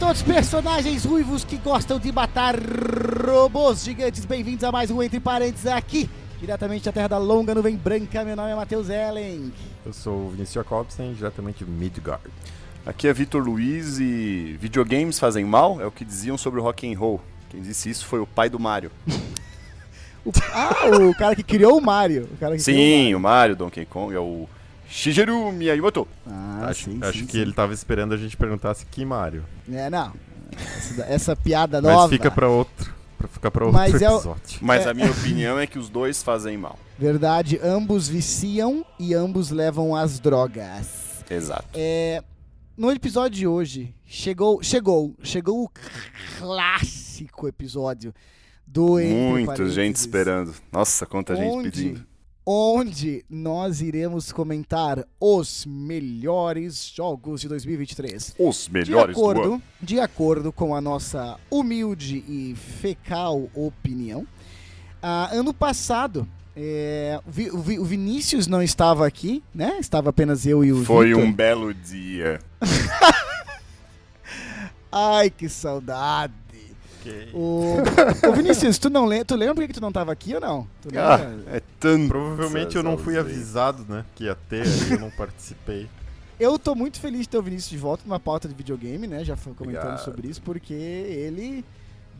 todos personagens ruivos que gostam de matar robôs gigantes. Bem-vindos a mais um Entre Parênteses aqui, diretamente da Terra da Longa Nuvem Branca. Meu nome é Matheus Ellen. Eu sou o Vinícius Jacobsen, diretamente de Midgard. Aqui é Vitor Luiz e videogames fazem mal? É o que diziam sobre o rock and roll. Quem disse isso foi o pai do Mario. O- ah, o cara que criou o Mario. O cara que criou Sim, o Mario, Donkey Kong, é o Shigeru Miyamoto. Ah, acho sim, acho sim, que sim. ele tava esperando a gente perguntasse que Mario. É, não. Essa, essa piada Mas nova. fica pra outro. Pra ficar pra outro Mas é o- episódio. Mas É. a minha opinião é que os dois fazem mal. Verdade, ambos viciam e ambos levam as drogas. Exato. É, no episódio de hoje, chegou, chegou, chegou o clássico episódio do Muita gente esperando. Nossa, quanta gente pedindo. Onde nós iremos comentar os melhores jogos de 2023. Os De melhores do ano. acordo, de acordo com a nossa humilde e fecal opinião, ah, ano passado, é, o Vi- o Vi- o Vinícius não estava aqui, né? Estava apenas eu e o Foi Vitor. um belo dia. Ai, que saudade. Ok. O, Ô, Vinícius, tu não lembra? Tu lembra por que tu não estava aqui ou não? Tu Ah, lembra? é tanto. Provavelmente eu não fui avisado, né? Que ia ter, aí eu não participei. Eu tô muito feliz de ter o Vinícius de volta numa pauta de videogame, né? Já foi comentando Obrigado. sobre isso, porque ele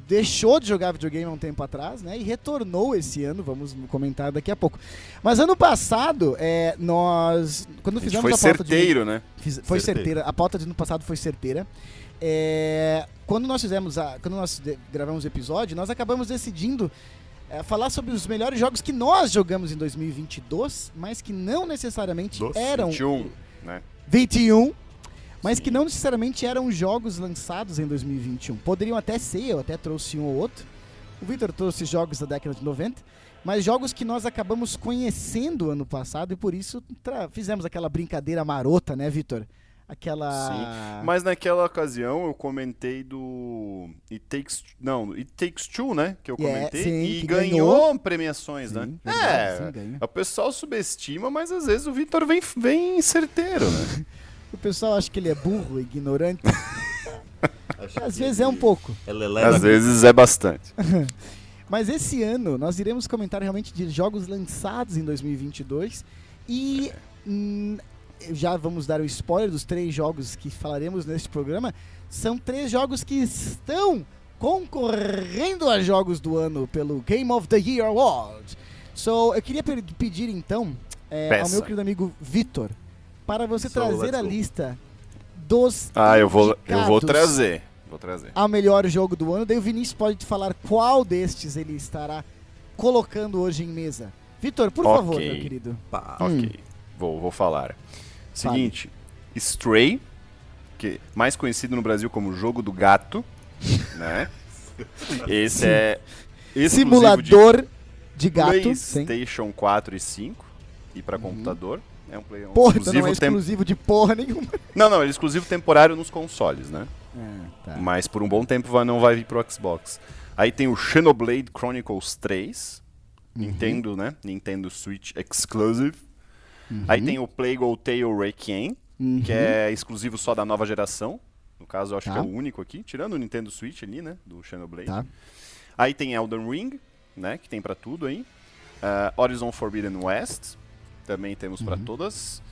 deixou de jogar videogame há um tempo atrás, né? E retornou esse ano, vamos comentar daqui a pouco. Mas ano passado, é, nós. Quando A gente fizemos foi a pauta de. certeiro, né? Fiz- foi Certeiro. certeira. A pauta de ano passado foi certeira. É, quando nós fizemos a, quando nós gravamos o episódio, nós acabamos decidindo é, falar sobre os melhores jogos que nós jogamos em 2022, mas que não necessariamente Doce, eram 21, né? 21, mas Sim. que não necessariamente eram jogos lançados em 2021. Poderiam até ser, eu até trouxe um ou outro. O Victor trouxe jogos da década de 90, mas jogos que nós acabamos conhecendo ano passado e por isso fizemos aquela brincadeira marota, né, Victor? Aquela. Sim, Mas naquela ocasião eu comentei do It Takes, não, It Takes Two, né? Que eu Yeah, comentei sim, e ganhou, ganhou. premiações, né? Sim, verdade, É, o pessoal subestima, mas às vezes o Vitor vem, vem certeiro, né? O pessoal acha que ele é burro, ignorante. Às vezes é um pouco. Às vezes é bastante. Mas esse ano nós iremos comentar realmente de jogos lançados em 2022 e hum, já vamos dar o spoiler dos três jogos que falaremos neste programa. São três jogos que estão concorrendo a jogos do ano pelo Game of the Year Award. So, eu queria pe- pedir então é, ao meu querido amigo Vitor para você So, trazer a lista dos Ah, eu vou, eu vou trazer. Vou trazer. a melhor jogo do ano. Daí o Vinícius pode te falar qual destes ele estará colocando hoje em mesa. Vitor, por Ok. favor, meu querido. Pá. Ok, Hum. vou, vou falar. Seguinte, Stray, que mais conhecido no Brasil como Jogo do Gato, né? Esse é exclusivo Simulador de, de gato. Sim. PlayStation 4 e 5 e para Uhum. computador. É um, play, um Porra, então não é exclusivo tem- exclusivo de porra nenhuma. Não, não, ele é exclusivo temporário nos consoles, né? tá. Mas por um bom tempo vai, não vai vir pro Xbox. Aí tem o Xenoblade Chronicles 3, Uhum. Nintendo, né? Nintendo Switch Exclusive. Aí tem o Plague Tale Requiem, Uhum. que é exclusivo só da nova geração. No caso, eu acho Tá. que é o único aqui, tirando o Nintendo Switch ali, né? Do Xenoblade. Tá. Aí tem Elden Ring, né? Que tem pra tudo aí. Ah, Horizon Forbidden West, também temos pra todas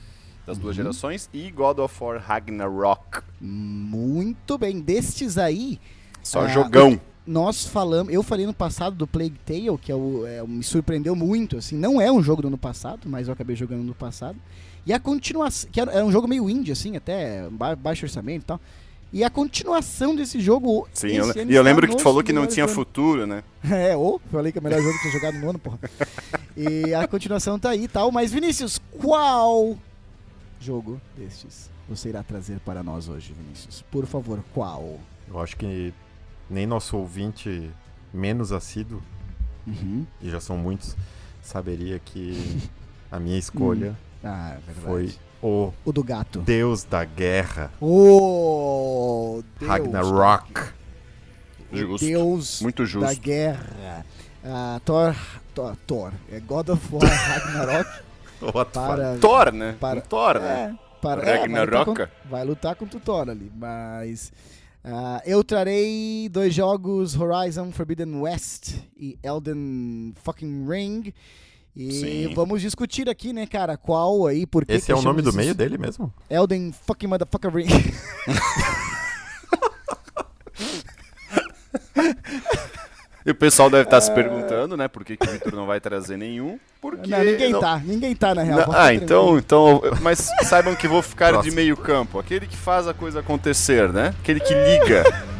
das duas gerações. E God of War Ragnarok. Muito bem. Destes aí, Só Ah, jogão. Nós falamos. Eu falei no passado do Plague Tale, que é o, é, me surpreendeu muito. Assim, não é um jogo do ano passado, mas eu acabei jogando no passado. E a continuação. Que era, era um jogo meio indie, assim, até ba- baixo orçamento e tal. E a continuação desse jogo. Sim, eu, e eu lembro que tu falou que não tinha ano. futuro, né? É, ou falei que é o melhor jogo que tinha jogado no ano, porra. E a continuação tá aí e tal. Mas, Vinícius, qual jogo destes você irá trazer para nós hoje, Vinícius? Por favor, qual? Eu acho que nem nosso ouvinte menos assíduo, Uhum. e já são muitos, saberia que a minha escolha Ah, é foi o O do gato. Deus da Guerra, O Deus Ragnarok. O Justo. Deus Muito da justo. guerra. Ah, Thor, Thor, Thor. É God of War Ragnarok para Thor, né? Para- Um Thor, né? É, para, é, vai, lutar Ragnarok. contra, vai lutar contra o Thor ali, mas Ah, eu trarei dois jogos, Horizon Forbidden West e Elden fucking Ring. E Sim. vamos discutir aqui, né, cara, qual aí, por que Esse que é o nome do meio dele mesmo? Elden fucking motherfucker Ring. E o pessoal deve estar se perguntando, né, por que, que o Victor não vai trazer nenhum. Porque. não, ninguém não- tá, ninguém tá na real. Não, ah, então, então. Mas saibam que vou ficar de meio campo. Aquele que faz a coisa acontecer, né? Aquele que liga.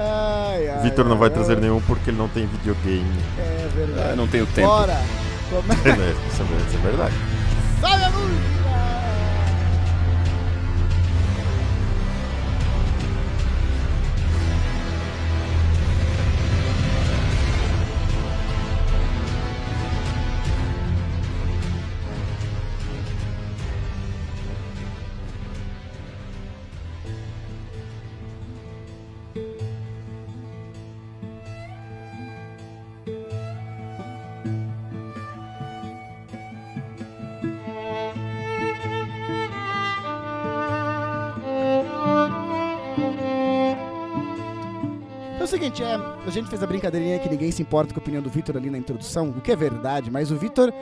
Ai, ai, Vitor não vai ai, trazer ai. nenhum porque ele não tem videogame. É Ah, verdade. não tenho tempo. Bora! Come- isso, é, isso é verdade. Sobe a música! O seguinte, é, a gente fez a brincadeirinha que ninguém se importa com a opinião do Vitor ali na introdução, o que é verdade, mas o Vitor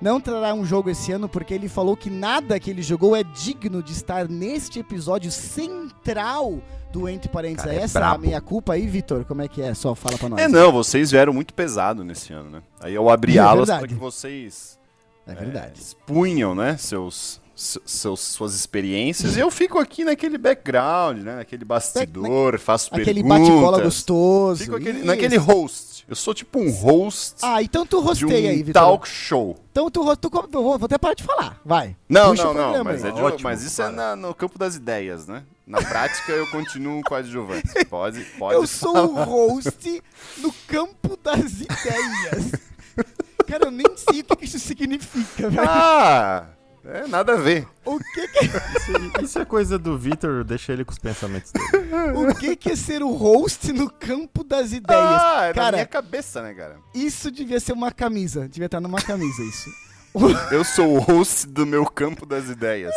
não trará um jogo esse ano porque ele falou que nada que ele jogou é digno de estar neste episódio central do Entre Parênteses. Cara, é é essa a brabo. minha culpa aí, Vitor? Como é que é? Só fala pra nós. É, não, vocês vieram muito pesado nesse ano, né? Aí eu abri É alas para que vocês É é, verdade. expunham, né, seus, se- seus, suas experiências. E eu fico aqui naquele background, né, naquele bastidor, faço Aquele perguntas. bate-bola gostoso. Fico aquele, naquele host. Eu sou tipo um host Ah, então tu de um rosteia aí, Vitor. talk show. Então tu, tu, tu vou, vou até parar de falar. Vai. Não, Puxa não, o não, programa mas, é de- Ótimo, mas isso é para. na- no campo das ideias, né? Na prática eu continuo com adjuvantes. Pode, pode Eu sou falar. o host no campo das ideias. Cara, eu nem sei o que que isso significa, velho. Ah, é nada a ver. O que que, Isso, isso é coisa do Vitor, deixa ele com os pensamentos dele. o que que é ser o host no campo das ideias? Ah, é na Cara, minha cabeça, né, cara? isso devia ser uma camisa. Devia estar numa camisa isso. Eu sou o host do meu campo das ideias.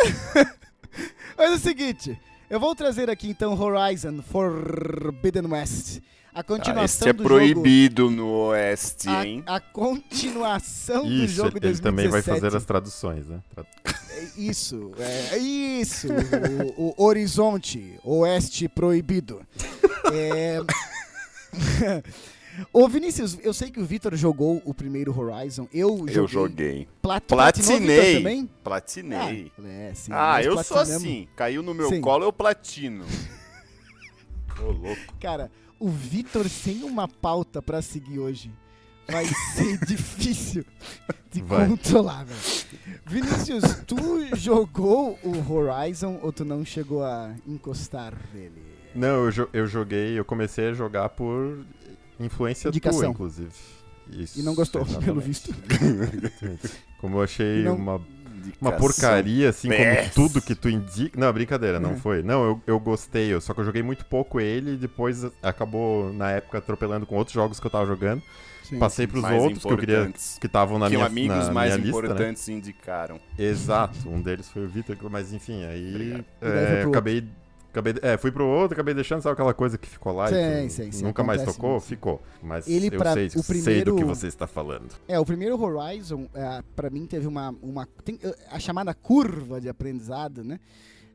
Mas é o seguinte, eu vou trazer aqui então Horizon Forbidden West. A Ah, continuação este é do proibido no oeste, jogo. hein? A, a continuação do Isso, jogo ele 2017. também vai fazer as traduções, né? É Isso, é, isso, o, o horizonte, oeste proibido. É... Ô Vinícius, eu sei que o Vitor jogou o primeiro Horizon, eu joguei. Eu joguei. Plat Platinei. também? Platinei. Ah, é, sim, Ah, eu sou assim. Caiu no meu Sim. colo, eu platino. Ô, louco. Cara, o Vitor sem uma pauta pra seguir hoje vai ser difícil de Vai. controlar, velho. Vinícius, tu jogou o Horizon ou tu não chegou a encostar nele? Não, eu, jo- eu joguei, eu comecei a jogar por influência Indicação. tua, inclusive. Isso, E não gostou, exatamente. pelo visto. Como eu achei não- uma, uma porcaria, assim, como tudo que tu indica. Não, brincadeira, não É. foi. Não, eu, eu gostei, eu- só que eu joguei muito pouco ele e depois acabou, na época, atropelando com outros jogos que eu tava jogando. Sim, Passei pros Mais outros que eu queria importantes. que estavam na que minha, amigos na mais minha lista, né? importantes indicaram. Exato, um deles foi o Vitor, mas enfim, aí é, acabei, acabei, é, fui pro outro, acabei deixando, sabe aquela coisa que ficou lá Sim, e sim, sim, nunca mais tocou? muito. Ficou, mas Ele eu pra- sei, o sei do primeiro- que você está falando. É, o primeiro Horizon, é, pra mim, teve uma. uma tem, a chamada curva de aprendizado, né?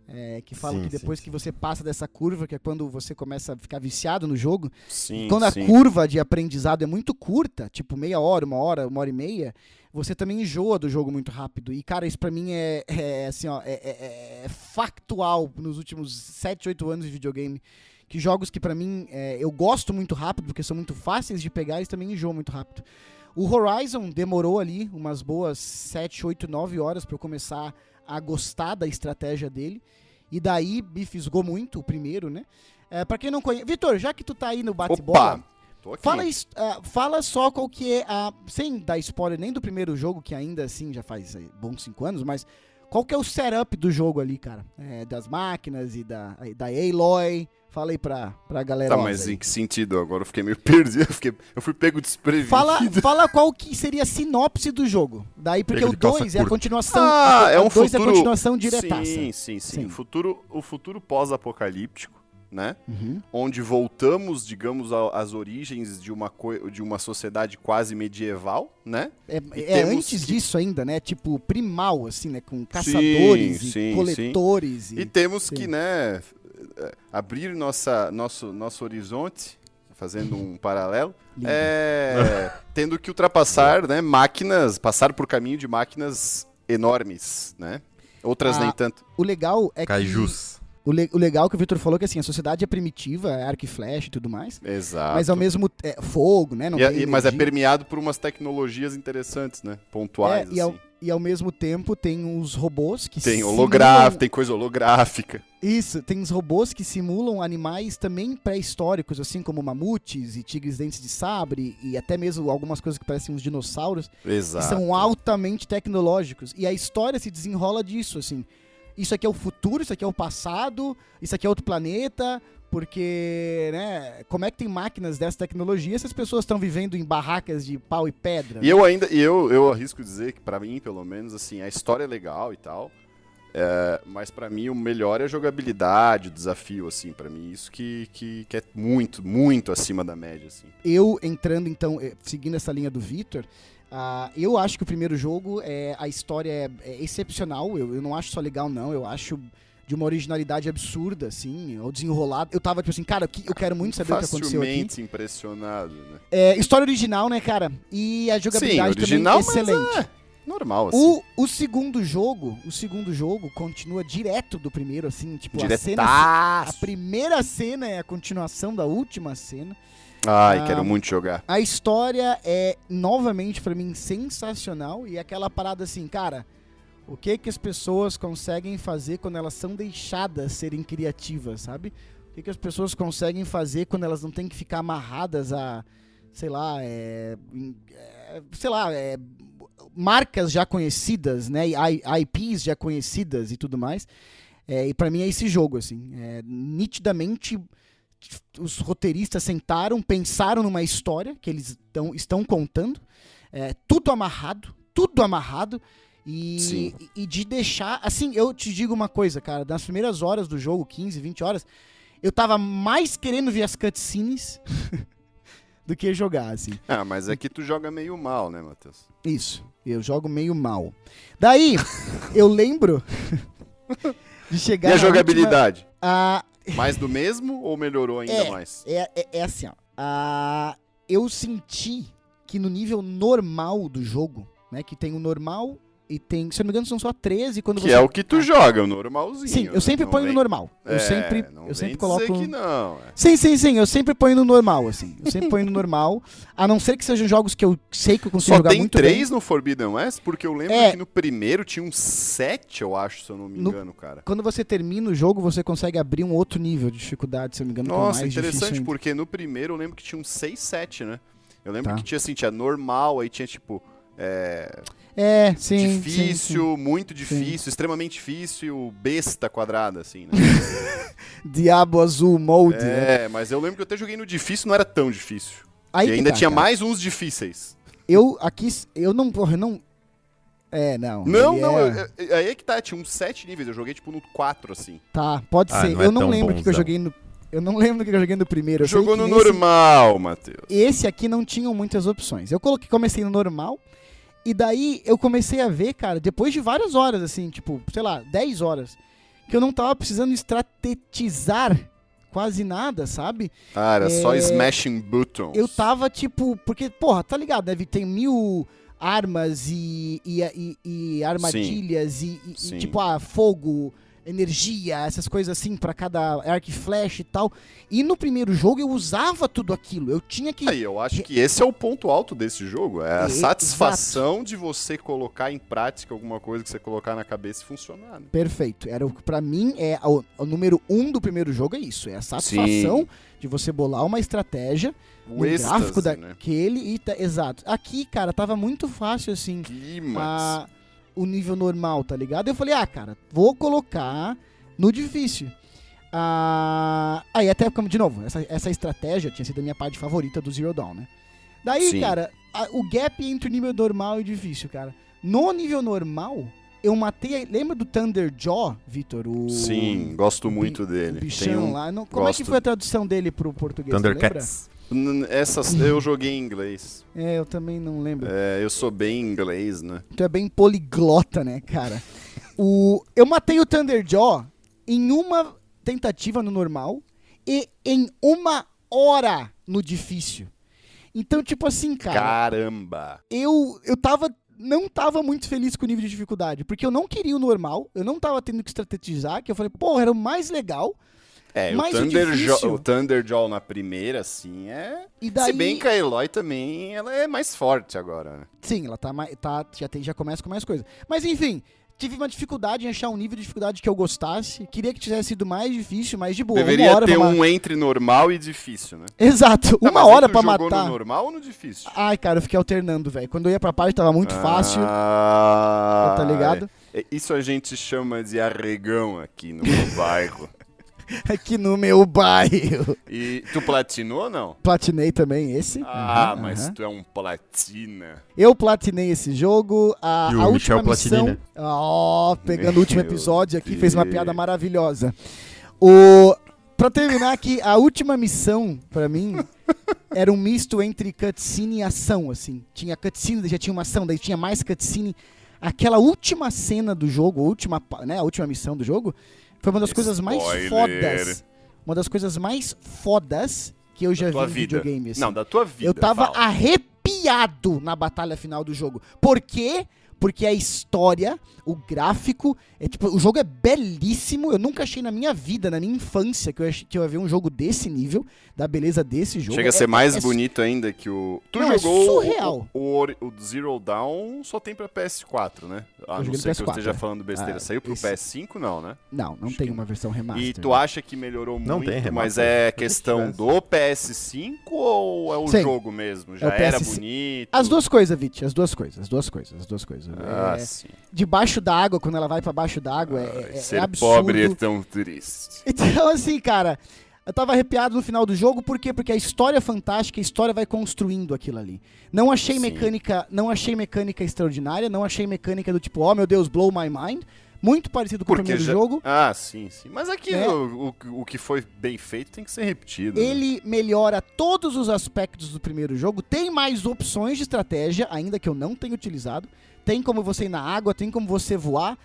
É, que fala Sim, que depois sim. que você passa dessa curva, que é quando você começa a ficar viciado no jogo, Sim, quando a curva de aprendizado é muito curta, tipo meia hora, uma hora, uma hora e meia, você também enjoa do jogo muito rápido. E, cara, isso pra mim é, é, assim, ó, é, é- é factual nos últimos 7, 8 anos de videogame. Que jogos que pra mim é, eu gosto muito rápido, porque são muito fáceis de pegar, eles também enjoam muito rápido. O Horizon demorou ali umas boas 7, 8, 9 horas pra eu começar a gostar da estratégia dele. E daí me fisgou muito, o primeiro, né? É, pra quem não conhece. Vitor, já que tu tá aí no bate-bola. Fala, ah, fala só qual que é a. Sem dar spoiler nem do primeiro jogo, que ainda assim já faz eh, bons 5 anos, mas qual que é o setup do jogo ali, cara? É, das máquinas e da, da Aloy. Fala aí pra, pra galera. Tá, mas em que sentido? Agora eu fiquei meio perdido. Eu, fiquei, eu fui pego desprevenido. Fala, fala qual que seria a sinopse do jogo. Daí, porque o de calça 2 é a continuação. Ah, a, é um futuro... é a continuação diretaça. Sim, sim, sim. Sim. O futuro, o futuro pós-apocalíptico, né? Uhum. Onde voltamos, digamos, às origens de uma, de uma sociedade quase medieval, né? É, é antes que- disso ainda, né? Tipo, primal, assim, né? Com caçadores e sim, coletores. E E... temos sim. que, né, eh, abrir nossa, nosso, nosso horizonte, fazendo um paralelo, é, tendo que ultrapassar, né, máquinas, passar por caminho de máquinas enormes, né? Outras Ah, nem tanto. O legal é que. O, le- o legal que o Victor falou é que assim, a sociedade é primitiva, é arco e flecha e tudo mais. Exato. Mas ao mesmo é, fogo, né? Não E- e- mas é permeado por umas tecnologias interessantes, né? Pontuais, É, e, ao, assim. e ao mesmo tempo tem os robôs que Tem simulam- holográfico, tem coisa holográfica. Isso, tem os robôs que simulam animais também pré-históricos, assim como mamutes e tigres dentes de sabre e até mesmo algumas coisas que parecem uns dinossauros, que Exato. são altamente tecnológicos. E a história se desenrola disso, assim. Isso aqui é o futuro, isso aqui é o passado, isso aqui é outro planeta, porque, né, como é que tem máquinas dessa tecnologia se as pessoas estão vivendo em barracas de pau e pedra? E eu ainda, e eu, eu arrisco dizer que pra mim, pelo menos, assim, a história é legal e tal. é, mas pra mim o melhor é a jogabilidade, o desafio, assim, Pra mim isso que, que, que é muito, muito acima da média, assim. eu entrando então, eh, seguindo essa linha do Victor, ah, eu acho que o primeiro jogo, é, a história é, é excepcional. Eu, eu não acho só legal, não. Eu acho de uma originalidade absurda, assim, ou desenrolado. Eu tava tipo assim, cara, eu quero muito saber o que aconteceu aqui. Facilmente impressionado, né? É, história original, né, cara? E a jogabilidade original, mas também excelente. Normal, assim. O, o segundo jogo, o segundo jogo continua direto do primeiro, assim, tipo, a cena. A Diretaço. primeira cena é a continuação da última cena. Ai, Ah, quero muito jogar. A história é, novamente, pra mim, sensacional. E aquela parada assim, cara, o que que as pessoas conseguem fazer quando elas são deixadas serem criativas, sabe? O que que as pessoas conseguem fazer quando elas não têm que ficar amarradas a, sei lá, é, é, sei lá, é, marcas já conhecidas, né? IPs já conhecidas e tudo mais. É, e pra mim é esse jogo, assim. É, nitidamente os roteiristas sentaram, pensaram numa história que eles tão, estão contando, é, tudo amarrado, tudo amarrado, e, e- e de deixar. Assim, eu te digo uma coisa, cara, nas primeiras horas do jogo, 15, 20 horas, eu tava mais querendo ver as cutscenes do que jogar, assim. Ah, mas aqui tu joga meio mal, né, Matheus? Isso, eu jogo meio mal. Daí, eu lembro de chegar. E a na última- jogabilidade? Mais do mesmo ou melhorou ainda É. mais? É, é, é assim, ó. Ah, eu senti que no nível normal do jogo, né? Que tem o normal e tem. Se eu não me engano, são só 13 quando Que você. é o que tu joga, o normalzinho. Sim, né? eu sempre Não ponho no vem- normal. Eu É, sempre, não eu sempre coloco. que não. é. Sim, sim, sim. Eu sempre ponho no normal, assim. Eu sempre ponho no normal. A não ser que sejam jogos que eu sei que eu consigo Só jogar tem muito três bem. no Forbidden West, porque eu lembro É. que no primeiro tinha uns sete, eu acho, se eu não me No- engano, cara. Quando você termina o jogo, você consegue abrir um outro nível de dificuldade, se eu não me engano. é Nossa, interessante, porque no primeiro eu lembro que tinha uns seis, sete, né? Eu lembro Tá. que tinha assim, tinha normal, aí tinha tipo. É, É, sim. sim, sim. difícil, muito difícil, extremamente difícil, besta quadrada, assim, né? Diabo Azul Mode. né? é, mas eu lembro que eu até joguei no difícil, não era tão difícil. Aí e ainda tá, tinha cara. mais uns difíceis. Eu aqui, eu não, porra, não. É, não. Não, não, é- eu- eu- aí é que tá, tinha uns sete níveis, eu joguei tipo no 4, assim. Tá, pode Ah, ser. não é eu não tão lembro o que, que eu joguei no. Eu não lembro o que eu joguei no primeiro. Eu Jogou no nesse- normal, Matheus. Esse aqui não tinham muitas opções. Eu coloquei, comecei no normal. E daí eu comecei a ver, cara, depois de várias horas, assim, tipo, sei lá, 10 horas, que eu não tava precisando estratetizar quase nada, sabe? Ah, era só É, smashing buttons. Eu tava, tipo, porque, porra, tá ligado, deve ter mil armas e, e, e- e armadilhas e, e- e, Sim. tipo, ah, fogo, energia, essas coisas assim pra cada arco e flash e tal. E no primeiro jogo eu usava tudo aquilo. Eu tinha que. Aí, eu acho que esse é o ponto alto desse jogo. É a E- satisfação de você colocar em prática alguma coisa que você colocar na cabeça e funcionar. né? Perfeito. Era o que pra mim é o, o número um do primeiro jogo é isso, é a satisfação de você bolar uma estratégia O no êxtase, gráfico né? daquele e tá- exato. Aqui, cara, tava muito fácil assim. Climax. a- o nível normal, tá ligado? Eu falei, ah, cara, vou colocar no difícil. Ah, aí até de novo, essa, essa estratégia tinha sido a minha parte favorita do Zero Dawn, né? Daí, Sim. cara, a- o gap entre o nível normal e difícil, cara. No nível normal, eu matei. Lembra do Thunderjaw, Vitor? O... Sim, gosto o bi- muito O dele. bichão Tem um- lá. Não- como é que gosto. foi a tradução dele pro português? Thundercats. Essas eu joguei em inglês. É, eu também não lembro. É, eu sou bem inglês, né? Tu é bem poliglota, né, cara? O, eu matei o Thunderjaw em uma tentativa no normal e em uma hora no difícil. Então, tipo assim, cara, Caramba! eu, eu tava. Não tava muito feliz com o nível de dificuldade, porque eu não queria o normal, eu não tava tendo que estrategizar, que eu falei, porra, era o mais legal. É, o Mas o Thunderjaw, difícil- o Thunderjaw na primeira, assim, é. E daí. Se bem que a Eloy também, ela é mais forte agora, né? Sim, ela tá, mais- tá já, tem, já começa com mais coisa. Mas enfim, tive uma dificuldade em achar um nível de dificuldade que eu gostasse. Queria que tivesse sido mais difícil, mais de boa. Deveria uma hora ter um entre normal e difícil, né? Exato, Tá, uma hora jogou matar. no normal ou no difícil? Ai, cara, eu fiquei alternando, velho. Quando eu ia pra parte tava muito fácil, Ah, tá ligado? é- Isso a gente chama de arregão aqui no meu bairro. Aqui no meu bairro. E tu platinou ou não? Platinei também esse. Ah, Aham, mas tu é um platina. Eu platinei esse jogo. A, E o a Michel última missão. Platini, né? Ó, pegando o último Meu episódio aqui, fez uma Deus. piada maravilhosa. O. Pra terminar aqui, a última missão, pra mim, era um misto entre cutscene e ação, assim. Tinha cutscene, daí já tinha uma ação, daí tinha mais cutscene. Aquela última cena do jogo, a última, né, a última missão do jogo, foi uma das coisas mais Spoiler. fodas. Uma das coisas mais fodas que eu já vi em vida. videogame. assim. Não, da tua vida. Eu tava fala. arrepiado na batalha final do jogo. Por quê? Porque a história, o gráfico, é tipo, o jogo é belíssimo. Eu nunca achei na minha vida, na minha infância, que eu, ach- que eu ia ver um jogo desse nível, da beleza desse jogo. Chega a É- ser mais é- é bonito ainda que o. Tu Não, é jogou o- surreal. o, o, o Zero Dawn só tem pra PS4, né? A não joguei no ser que eu PS4, esteja é. falando besteira. Ah, Saiu pro esse- PS5, não, né? Não, não Acho tem que- uma versão remaster. E tu acha que melhorou Não muito, tem remaster. mas é Eu achei que questão do PS5 ou é o Sim. jogo mesmo? Já era PS5. bonito? As duas coisas, Vit, as duas coisas, as duas coisas, as duas coisas. Ah, É, sim. debaixo da água, quando ela vai pra baixo da água, é, é- é Ser absurdo. pobre é tão triste. Então, assim, cara, eu tava arrepiado no final do jogo, por quê? Porque a história é fantástica, a história vai construindo aquilo ali. Não achei Sim. mecânica, não achei mecânica extraordinária, não achei mecânica do tipo, oh meu Deus, blow my mind. Muito parecido com o Porque primeiro já- jogo. Ah, sim, sim. Mas aqui É. o, o, o que foi bem feito tem que ser repetido. né? Ele melhora todos os aspectos do primeiro jogo, tem mais opções de estratégia, ainda que eu não tenha utilizado. Tem como você ir na água, tem como você voar.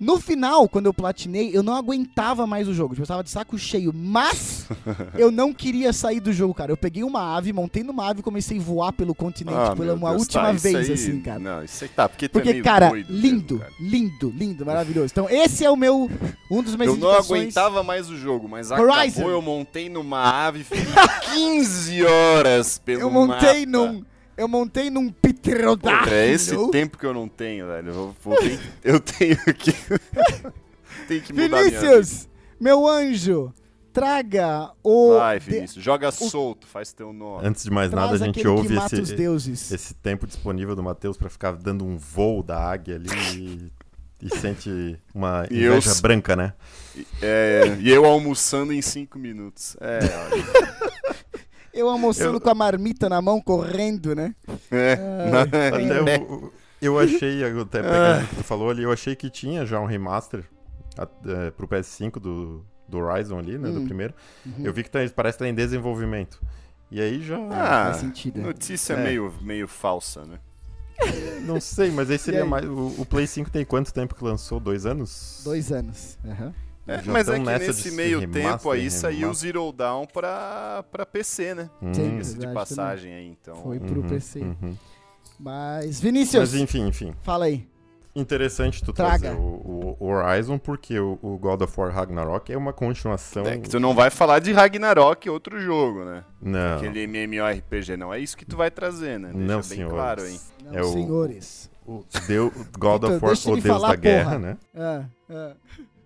No final, quando eu platinei, eu não aguentava mais o jogo. Tipo, eu tava de saco cheio. Mas eu não queria sair do jogo, cara. Eu peguei uma ave, montei numa ave e comecei a voar pelo continente Ah, pela meu uma Deus, última tá, vez, aí- assim, cara. Não, isso aí tá, porque é Porque, cara, doido lindo, mesmo, cara. lindo, lindo, maravilhoso. Então, esse é o meu. Um dos meus Eu não aguentava mais o jogo, mas Horizon. acabou, eu montei numa ave, fiquei 15 horas pelo Eu montei mapa. num. Eu montei num pterodáctilo. Porra, é esse tempo que eu não tenho, velho. Eu, vou- vou ter- eu tenho que... tenho que mudar. Vinícius, meu anjo, traga o. Vai, de- Vinícius, joga solto, faz teu nome. Antes de mais traz nada, a gente ouve esse, deuses. esse tempo disponível do Matheus pra ficar dando um voo da águia ali e, e sente uma E eu inveja s- branca, né? É, e eu almoçando em 5 minutos. É, olha. Eu almoçando Eu- com a marmita na mão, correndo, né? É, Ai, na- Até eu, eu achei, até pegando o que tu falou ali, eu achei que tinha já um remaster é, pro PS5 do, do Horizon ali, né? Hum. Do primeiro. Uhum. Eu vi que tá, parece que tá em desenvolvimento. E aí já. Ah, faz sentido. é. Notícia É. meio, meio falsa, né? Não sei, mas aí seria aí? mais. O, o Play 5 tem quanto tempo que lançou? Dois anos? Dois anos. Aham. É, mas é que nesse meio remaster, tempo aí saiu o remaster. Zero Dawn pra, pra PC, né? Hum. Diga-se de passagem aí, então. Foi pro uhum, PC. uhum. Mas, Vinícius, Mas enfim, enfim. fala aí. Interessante tu Traga. trazer o, o Horizon, porque o, o God of War Ragnarok é uma continuação. É que tu não vai falar de Ragnarok, outro jogo, né? Não. Aquele MMORPG, não é isso que tu vai trazer, né? Deixa Não, bem senhores. claro aí. Não, É o- senhores. O Deus, God Vitor, of War, o Deus falar, da Guerra, porra. né? Ah, ah.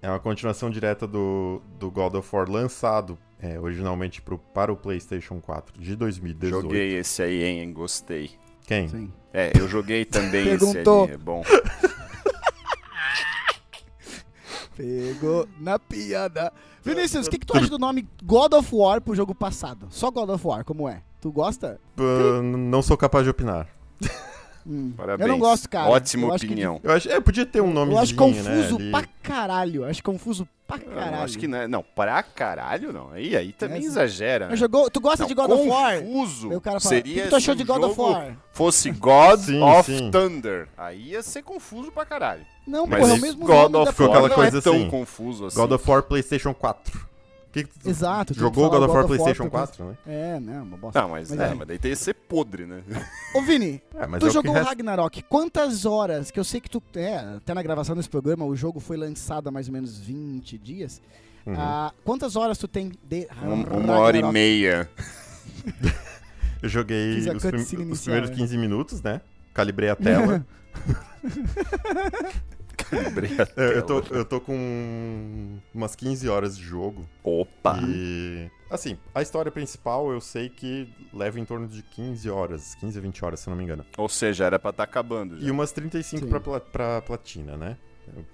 É uma continuação direta do, do God of War lançado é, originalmente pro, para o PlayStation 4 de 2018. Joguei esse aí, hein? Gostei. Quem? Sim. É, eu joguei também esse Perguntou. ali, é bom. Pegou na piada. Vinícius, o que, que tu acha do nome God of War pro jogo passado? Só God of War, como é? Tu gosta? P- não sou capaz de opinar. Hum. Parabéns. Eu não gosto, cara. Ótima Eu acho que opinião. Eu acho, é, podia ter um Eu nomezinho, acho confuso né? pra caralho. Acho confuso pra Eu caralho. acho que não, é- não, pra caralho não. Aí, aí também Essa- exagera. Né? jogou, tu gosta Não, de God of War? Confuso. Aí o cara fala, seria que que tu achou se de God of War? Fosse God Sim, of sim. Thunder. Aí ia ser confuso pra caralho. Não, Mas porra, é o mesmo God nome of War aquela não coisa é tão assim. confuso assim. God of War PlayStation 4. Que que tu Exato. Jogou falar God of War PlayStation pra- 4, né? É, não, uma bosta. Não, mas, Mas é, é. mas daí tem que ser podre, né? Ô, Vini, É, mas tu é o jogou resta. Ragnarok. Quantas horas, que eu sei que tu, é, até na gravação desse programa, o jogo foi lançado há mais ou menos 20 dias. Uhum. Ah, quantas horas tu tem de Um- uma hora e meia. Eu joguei os, prim- cutscene os inicial, primeiros né? 15 minutos, né? Calibrei a tela. Calibrei a eu, eu tô, eu tô com umas 15 horas de jogo. Opa! E. Assim, a história principal eu sei que leva em torno de 15 horas, 15 a 20 horas, se eu não me engano. Ou seja, era pra estar acabando já. E umas 35 Sim. pra, pla- pra platina, né?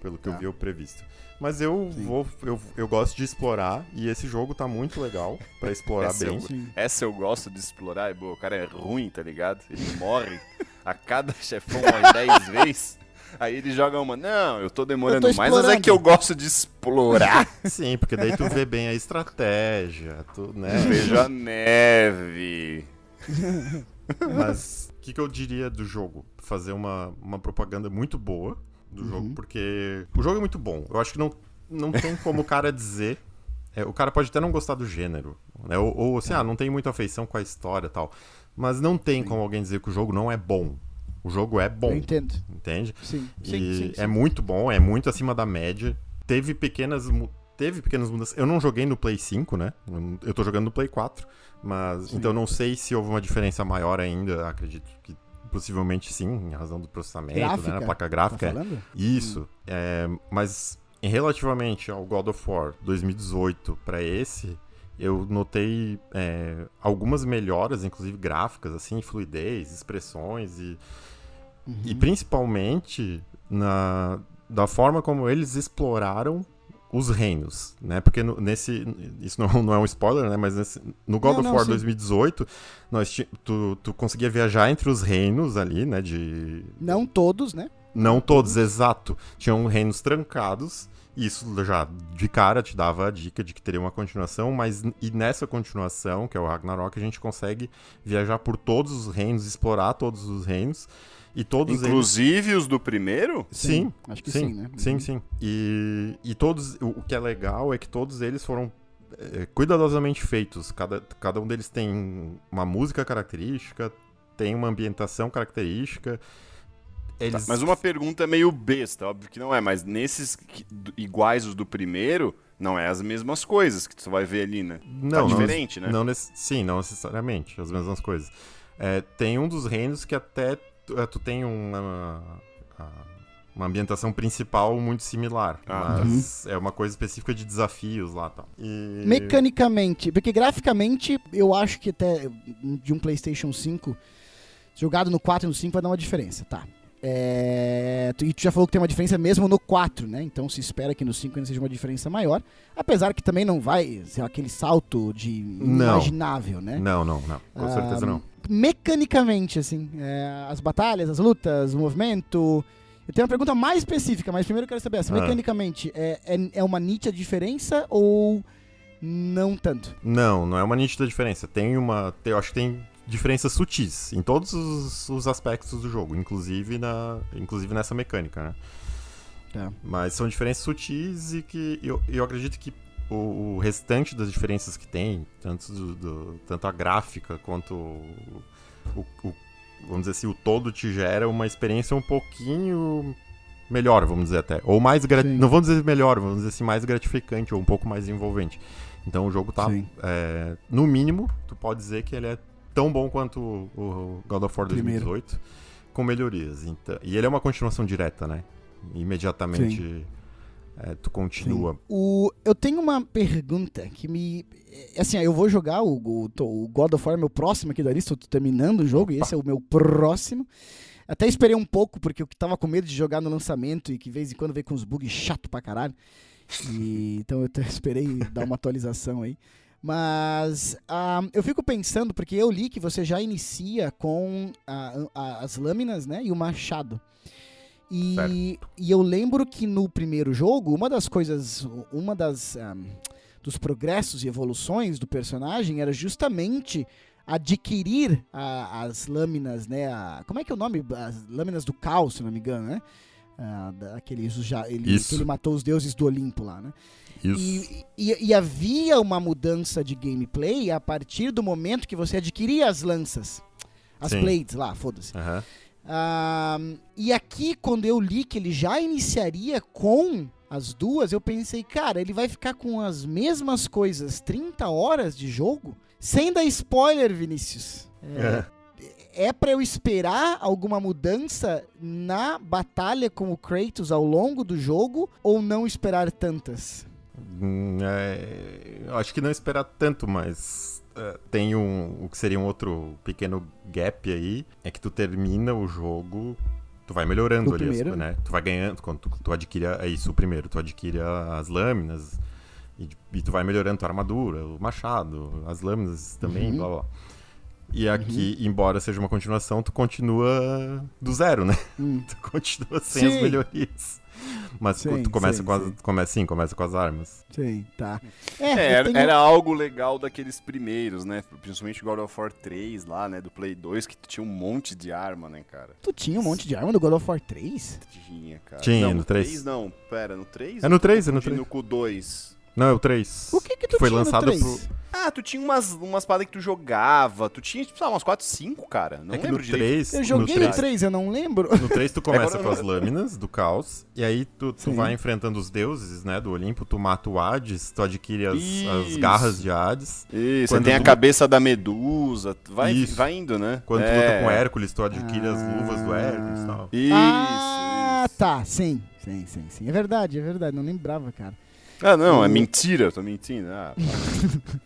Pelo que eu Tá. vi, é o previsto. Mas eu Sim. vou. Eu, eu gosto de explorar e esse jogo tá muito legal pra explorar Esse é bem. Sim. Essa eu gosto de explorar, é boa. O cara é ruim, tá ligado? Ele morre a cada chefão umas 10 vezes. Aí ele joga uma, não, eu tô demorando Eu tô mais, mas é que eu gosto de explorar. Sim, porque daí tu vê bem a estratégia, tu, né? Vejo a neve. Mas o que, que eu diria do jogo? Fazer uma, uma propaganda muito boa do jogo, Uhum. porque o jogo é muito bom. Eu acho que não, não tem como o cara dizer. é, o cara pode até não gostar do gênero, né? Ou, ou assim, ah, não tem muita afeição com a história e tal. Mas não tem Sim. como alguém dizer que o jogo não é bom. O jogo é Eu bom, entendo. entende? Sim, E sim, sim. é muito bom, é muito acima da média. Teve pequenas. Teve pequenas mudanças. Eu não joguei no Play 5, né? Eu- Eu tô jogando no Play 4. Mas. Sim. Então eu não sei se houve uma diferença maior ainda. Acredito que possivelmente sim, em razão do processamento, né? Gráfica, Na placa Tá gráfica. é. falando? Isso. é, mas relativamente ao God of War 2018 pra esse, eu notei é, algumas melhoras, inclusive gráficas, assim, fluidez, expressões e Uhum. e principalmente na, da forma como eles exploraram os reinos, né? Porque no- nesse. Isso não, não é um spoiler, né? Mas nesse- no God Não, of não, War sim. 2018, nós tu, tu conseguia viajar entre os reinos ali, né? De. Não todos, né? Não todos, exato. Tinham reinos trancados. E isso já de cara te dava a dica de que teria uma continuação, mas e nessa continuação, que é o Ragnarok, a gente consegue viajar por todos os reinos, explorar todos os reinos. E todos eles Inclusive os do primeiro? Sim, Acho que sim, sim, né? sim, Uhum. sim. E, e todos, o, que é legal é que todos eles foram é, cuidadosamente feitos. Cada, cada um deles tem uma música característica, tem uma ambientação característica. Tá, Eles, mas uma pergunta meio besta, óbvio que não é, mas nesses que- iguais os do primeiro, não é as mesmas coisas que tu vai ver ali, né? não, tá não- diferente, né? Não, sim, não necessariamente as mesmas coisas. É, tem um dos reinos que até tu, é, tu tem uma, uma ambientação principal muito similar, Ah, mas é uma coisa específica de desafios lá, tal. E... Mecanicamente, porque graficamente eu acho que até de um PlayStation 5 jogado no 4 e no 5 vai dar uma diferença, tá? É, tu- e tu já falou que tem uma diferença mesmo no 4, né? Então se espera que no 5 ainda seja uma diferença maior. Apesar que também não vai ser aquele salto de imaginável, né? Não, não, não. Com Ah, certeza não. Mecanicamente, assim, é, as batalhas, as lutas, o movimento. Eu tenho uma pergunta mais específica, mas primeiro eu quero saber essa. Ah. Mecanicamente, é, é, é uma nítida diferença ou não tanto? Não, não é uma nítida diferença. Tem uma. Eu acho que tem diferenças sutis em todos os, os aspectos do jogo, inclusive, na, inclusive nessa mecânica, né? Tá. Mas são diferenças sutis e que eu, eu acredito que o, o restante das diferenças que tem, tanto, do, do- tanto a gráfica quanto o, o- o- Vamos dizer assim, o todo te gera uma experiência um pouquinho melhor, vamos dizer até. Ou mais. Não vamos dizer melhor, vamos dizer assim, mais gratificante ou um pouco mais envolvente. Então o jogo tá. É, no mínimo, tu pode dizer que ele é tão bom quanto o, God of War Primeiro. 2018, com melhorias. Então, e ele é uma continuação direta, né? Imediatamente é, tu continua. O, eu tenho uma pergunta que me. é, Assim, eu vou jogar o, o, o God of War, meu próximo aqui da lista. Eu tô terminando o jogo e Opa. esse é o meu próximo. Até esperei um pouco, porque eu tava com medo de jogar no lançamento e que de vez em quando veio com uns bugs chato pra caralho. E, então eu esperei dar uma atualização aí. Mas ah, eu fico pensando, porque eu li que você já inicia com a- a- as lâminas, né? E o machado. E, e eu lembro que no primeiro jogo, uma das coisas, uma das ah, dos progressos e evoluções do personagem era justamente adquirir a- as lâminas, né? a- como é que é o nome? As lâminas do caos, se não me engano, né? Ah, já, ele, que ele matou os deuses do Olimpo lá, né? E, e- e havia uma mudança de gameplay a partir do momento que você adquiria as lanças. As Sim. blades lá, foda-se. Aham. Ah, e aqui, quando eu li que ele já iniciaria com as duas, eu pensei, cara, ele vai ficar com as mesmas coisas 30 horas de jogo? Sem dar spoiler, Vinícius. É. É pra eu esperar alguma mudança na batalha com o Kratos ao longo do jogo ou não esperar tantas? Hum, é, acho que não esperar tanto, mas é, tem um, o que seria um outro pequeno gap aí, é que tu termina o jogo, tu vai melhorando O ali, primeiro. né? Tu vai ganhando, quando tu, tu adquire, é isso o primeiro, tu adquire as lâminas e, e tu vai melhorando tua armadura, o machado, as lâminas também, Uhum. blá blá. E aqui, embora seja uma continuação, tu continua do zero, né? Hum. Tu continua sem as Sim. melhorias. Mas Sim, tu começa sim, com as, sim. começa, sim, começa com as armas. Sim, tá. É, É, era, tenho- era algo legal daqueles primeiros, né? Principalmente God of War 3 lá, né? Do Play 2, que tinha um monte de arma, né, cara? Tu tinha um monte de arma do God of War 3? Tinha, cara. Tinha, não, no 3. não, pera, no 3? É no 3, é no 3. com o 2. Não, é o 3. O que que tu Foi tinha lançado no 3? pro- Ah, tu tinha umas, umas paradas que tu jogava. Tu tinha, tipo, sei lá, umas 4, 5, cara. Não é que lembro no direito. 3, Eu joguei no o 3, 3, eu não lembro. no 3 tu começa Agora com eu as não- lâminas do caos, e aí tu, tu Sim. vai enfrentando os deuses, né, do Olimpo, tu mata o Hades, tu adquire as, as Isso. garras de Hades. Isso, Quando você tem a tu- cabeça da medusa. Vai, Isso. vai indo, né? Quando tu É. luta com Hércules, tu adquire as luvas do Ah. Hércules e tal. Isso, ah, isso. tá, sim, sim, sim, sim. É verdade, é verdade, não lembrava, cara. Ah, não, é O- mentira, eu tô mentindo. Ah,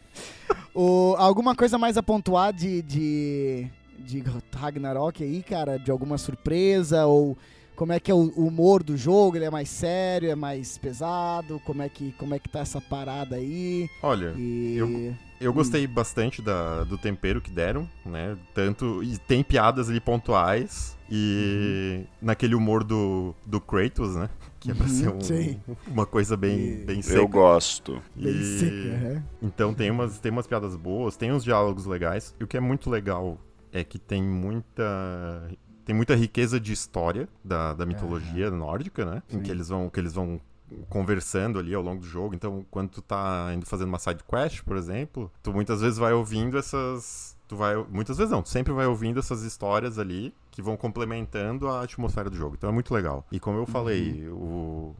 O, alguma coisa mais a pontuar de, de, de Ragnarok aí, cara? De alguma surpresa? Ou como é que é o, o humor do jogo? Ele é mais sério, é mais pesado? Como é que, como é que tá essa parada aí? Olha, E... Eu- eu gostei bastante da, do tempero que deram, né? Tanto. E tem piadas ali pontuais. E naquele humor do, do Kratos, né? Que é pra Uhum, ser um- sim. uma coisa bem, E- bem seca. eu gosto. Bem E- seca, aham. Então tem umas, tem umas piadas boas, tem uns diálogos legais. E o que é muito legal é que tem muita. Tem muita riqueza de história da, da mitologia nórdica, né? Em Sim. que eles vão. Que eles vão conversando ali ao longo do jogo. Então, quando tu tá indo fazendo uma side quest, por exemplo, tu muitas vezes vai ouvindo essas. Tu vai. Muitas vezes não, tu sempre vai ouvindo essas histórias ali que vão complementando a atmosfera do jogo. Então é muito legal. E como eu falei, o.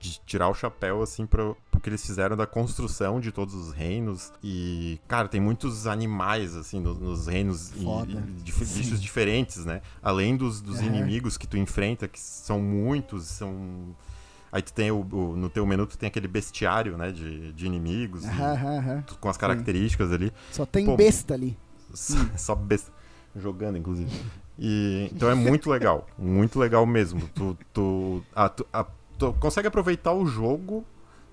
De tirar o chapéu, assim, pro, pro que eles fizeram da construção de todos os reinos. E, cara, tem muitos animais, assim, nos, nos reinos. e-. E, Sim. bichos diferentes, né? Além dos, dos Aham. inimigos que tu enfrenta, que são muitos, são. Aí tu tem o, o- no teu menu tu tem aquele bestiário, né, de, de inimigos, e Aham, aham, aham. tu- com as características ali. Só tem Pô, besta ali. Só, só besta. Jogando, inclusive. E, então é muito legal. Muito legal mesmo. Tu, tu, a- tu- a- tu consegue aproveitar o jogo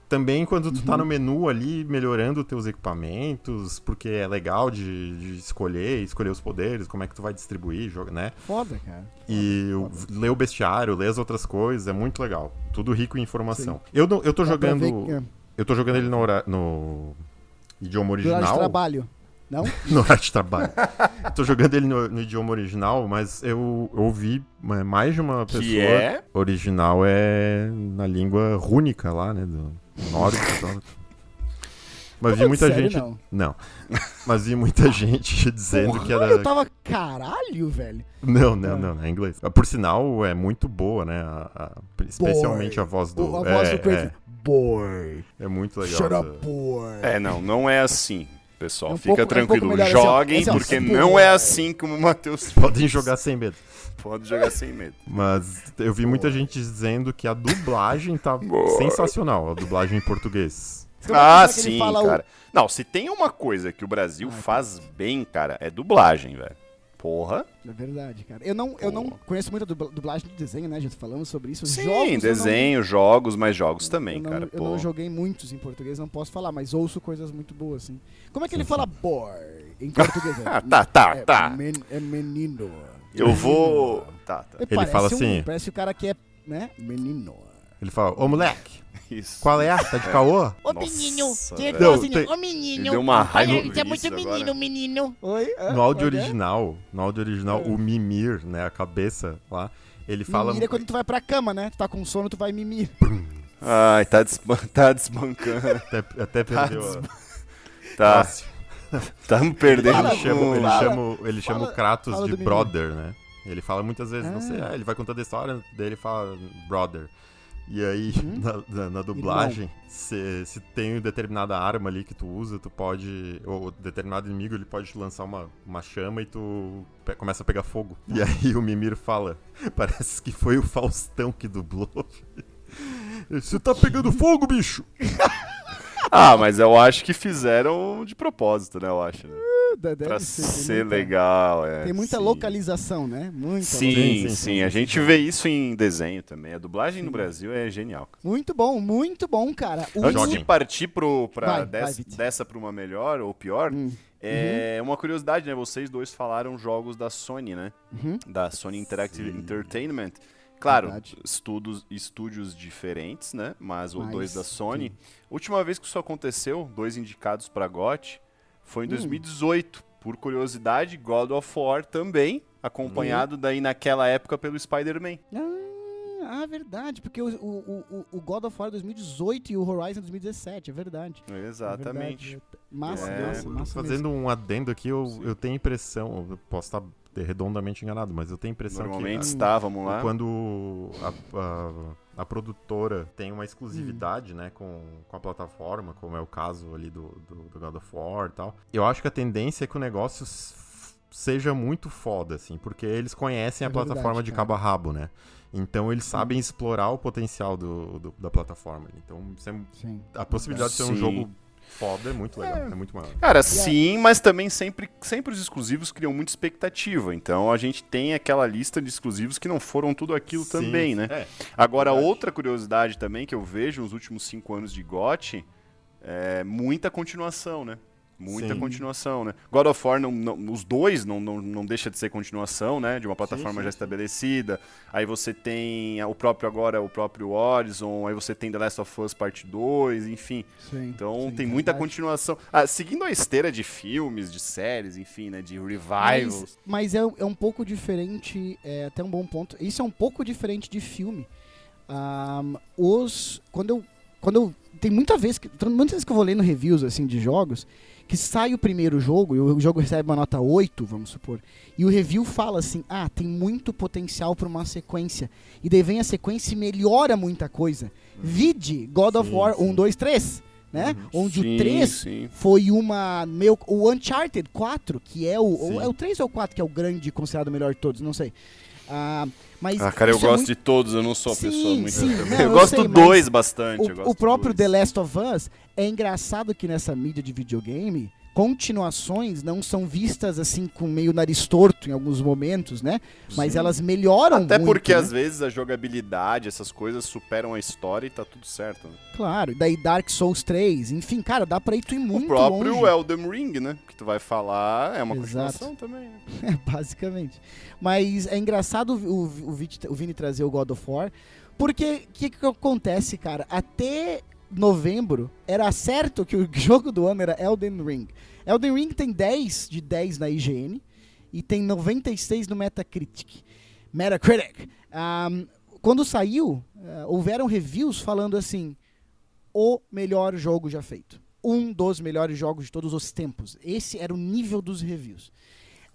também quando tu tá no menu ali, melhorando teus equipamentos, porque é legal de, de escolher, escolher os poderes, como é que tu vai distribuir, joga- né? Foda, cara. E o- ler o bestiário, ler as outras coisas, é muito legal. Tudo rico em informação. Eu, eu tô Dá jogando. ver é, Eu tô jogando ele no, no idioma do lado de original. trabalho. Não? no horário de trabalho. Tô jogando ele no, no idioma original, mas eu ouvi é, mais de uma pessoa. Que é? Original é na língua rúnica lá, né? Do nórdico. Mas vi muita Sério, gente. não? Não. Mas vi muita gente dizendo que Porra, era. eu tava caralho, velho. Não, não, não, não, é inglês. Por sinal, é muito boa, né? a- a- especialmente Boy. a voz do. O- a é, voz do Kratos. é, Boy. é muito legal. Shut up, boy. É, não, não é assim. Pessoal, É um fica pouco- é um tranquilo. melhor assim, ó. Joguem, ó, porque não é assim como o Matheus Podem jogar sem medo. Pode jogar sem medo. Mas eu vi muita gente dizendo que a dublagem tá Boa. sensacional, a dublagem em português. Ah, sim, fala o- cara. Não, se tem uma coisa que o Brasil Ah, tá. faz bem, cara, é dublagem, velho. Porra. É verdade, cara. Eu não, eu não conheço muito a dubla- dublagem de desenho, né? Já falamos sobre isso. Sim, jogos eu não- desenho, jogos, mas jogos também, eu não, cara. Eu pô. não joguei muitos em português, não posso falar, mas ouço coisas muito boas, assim. Como é que ele fala boy em português? Ah, tá, tá, é, tá. men- é menino. Eu vou. Tá, tá. Ele, Ele fala um- assim- Parece o cara que é, né? Menino. Ele fala, ô moleque, Isso. qual é? Tá de caô? Ô menino, você Não, tem- ô menino. Me deu uma raiva Olha, você é muito menino, agora. menino. Oi? hã? No áudio Olha. original, no áudio original, o Mimir, né, a cabeça lá, ele fala... Mimir é quando tu vai pra cama, né? Tu tá com sono, tu vai mimir. Ai, tá, desban tá desbancando. Até, até perdeu a... Tá, Nossa, tá me perdendo. Ele chama, ele Fala. chama, ele chama Fala- o Kratos de brother, né? Ele fala muitas vezes, não Ah. sei, ah, ele vai contando a história, daí ele fala brother. E aí, Hum? na, na- na dublagem, se, se tem determinada arma ali que tu usa, tu pode. Ou determinado inimigo, ele pode te lançar uma, uma chama e tu pe- começa a pegar fogo. E aí o Mimir fala: Parece que foi o Faustão que dublou. Você tá pegando fogo, bicho! Ah, mas eu acho que fizeram de propósito, né? Eu acho. Né? Deve Pra ser, ser muita- legal, é. Tem muita sim. localização, né? Muita Sim, Sim, sim, sim, sim, A sim, gente sim. vê isso em desenho também. A dublagem no Brasil é genial. Muito bom, muito bom, cara. O Antes de partir pro, pra Vai, des- vai, dessa pra uma melhor ou pior, Hum, é uma curiosidade, né? Vocês dois falaram jogos da Sony, né? uhum. Da Sony Interactive Sim. Entertainment. Claro, Verdade. estudos, estúdios diferentes, né? Mas os Mas, dois da Sony. sim. Última vez que isso aconteceu, dois indicados pra GOT, foi em Hum. 2018. Por curiosidade, God of War também, acompanhado Uhum. daí naquela época pelo Spider-Man. Ah, ah, verdade, porque o, o, o, o God of War 2018 e o Horizon 2017, é verdade. É Exatamente. verdade. Massa, É, massa, massa Fazendo um adendo aqui, eu, eu tenho a impressão, eu posso estar redondamente enganado, mas eu tenho a impressão Normalmente que está, vamos lá. quando a, a, a produtora tem uma Hum. exclusividade né, com, com a plataforma, como é o caso ali do, do, do God of War e tal, eu acho que a tendência é que o negócio seja muito foda, assim, porque eles conhecem É a plataforma verdade, de cara. cabo a rabo, né? Então eles sabem explorar o potencial do, do- da plataforma. Então isso é- Sim. a possibilidade de ser um Sim. jogo foda é muito legal, é, muito maior. Cara, sim, mas também sempre, sempre os exclusivos criam muita expectativa. Então a gente tem aquela lista de exclusivos que não foram tudo aquilo Sim, também, né? É, Agora, verdade. outra curiosidade também que eu vejo nos últimos cinco anos de GOT é muita continuação, né? Muita Sim. continuação, né? God of War, não, não- os dois não, não, não deixa de ser continuação, né? De uma plataforma sim, já sim. estabelecida. Aí você tem o próprio agora, o próprio Horizon. Aí você tem The Last of Us Parte 2, enfim. Então tem muita verdade. continuação. Ah, seguindo a esteira de filmes, de séries, enfim, né? De revivals. Mas, mas é, é um pouco diferente, é até um bom ponto. Isso é um pouco diferente de filme. Ahm, os. Quando eu. Quando eu. Tem muita vez que. Muitas vezes que eu vou lendo reviews assim de jogos, que sai o primeiro jogo e o jogo recebe uma nota 8, vamos supor. E o review fala assim: ah, tem muito potencial para uma sequência. E daí vem a sequência e melhora muita coisa. Vide God of Sim, War sim. 1, 2, 3. Né? Onde Sim, o 3 sim. foi uma meio o Uncharted 4, que é o Sim. é o 3 ou o 4 que é o grande considerado o melhor de todos, não sei. Ah, mas Ah, cara, eu é gosto muito- de todos, eu não sou a Sim, pessoa muito. sim, não, eu eu gosto sei, do mas 2 bastante. o, o próprio do The dois. Last of Us é engraçado que nessa mídia de videogame continuações não são vistas assim com meio nariz torto em alguns momentos, né? Mas Sim. elas melhoram Até muito, porque né? às vezes a jogabilidade, essas coisas superam a história e tá tudo certo. Né? Claro, daí Dark Souls 3, enfim, cara, dá pra ir tu ir muito o próprio longe. Elden Ring, né? Que tu vai falar é uma Exato. continuação também. Né? É, basicamente. Mas é engraçado o, o, o Vini trazer o God of War, porque o que, que acontece, cara? Até novembro era certo que o jogo do ano era Elden Ring. Elden Ring tem 10 de 10 na IGN e tem 96 no Metacritic. Metacritic. Ahm, quando saiu, eh, houveram reviews falando assim: o melhor jogo já feito. Um dos melhores jogos de todos os tempos. Esse era o nível dos reviews.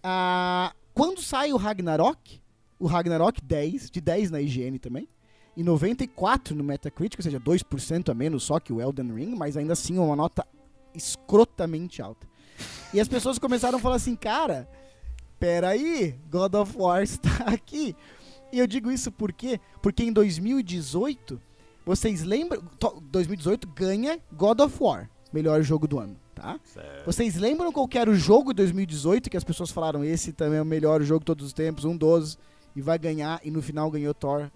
Ah, quando sai o Ragnarok, o Ragnarok 10, de 10 na IGN também, e 94 no Metacritic, ou seja, 2% a menos só que o Elden Ring, mas ainda assim uma nota escrotamente alta. E as pessoas começaram a falar assim, cara, peraí, God of War está aqui. E eu digo isso por quê? Porque em 2018, vocês lembram, to- 2018 ganha God of War. melhor jogo do ano, tá? Certo. Vocês lembram qual que era o jogo de 2018 que as pessoas falaram esse também é o melhor jogo de todos os tempos, um 12 e vai ganhar e no final ganhou Thor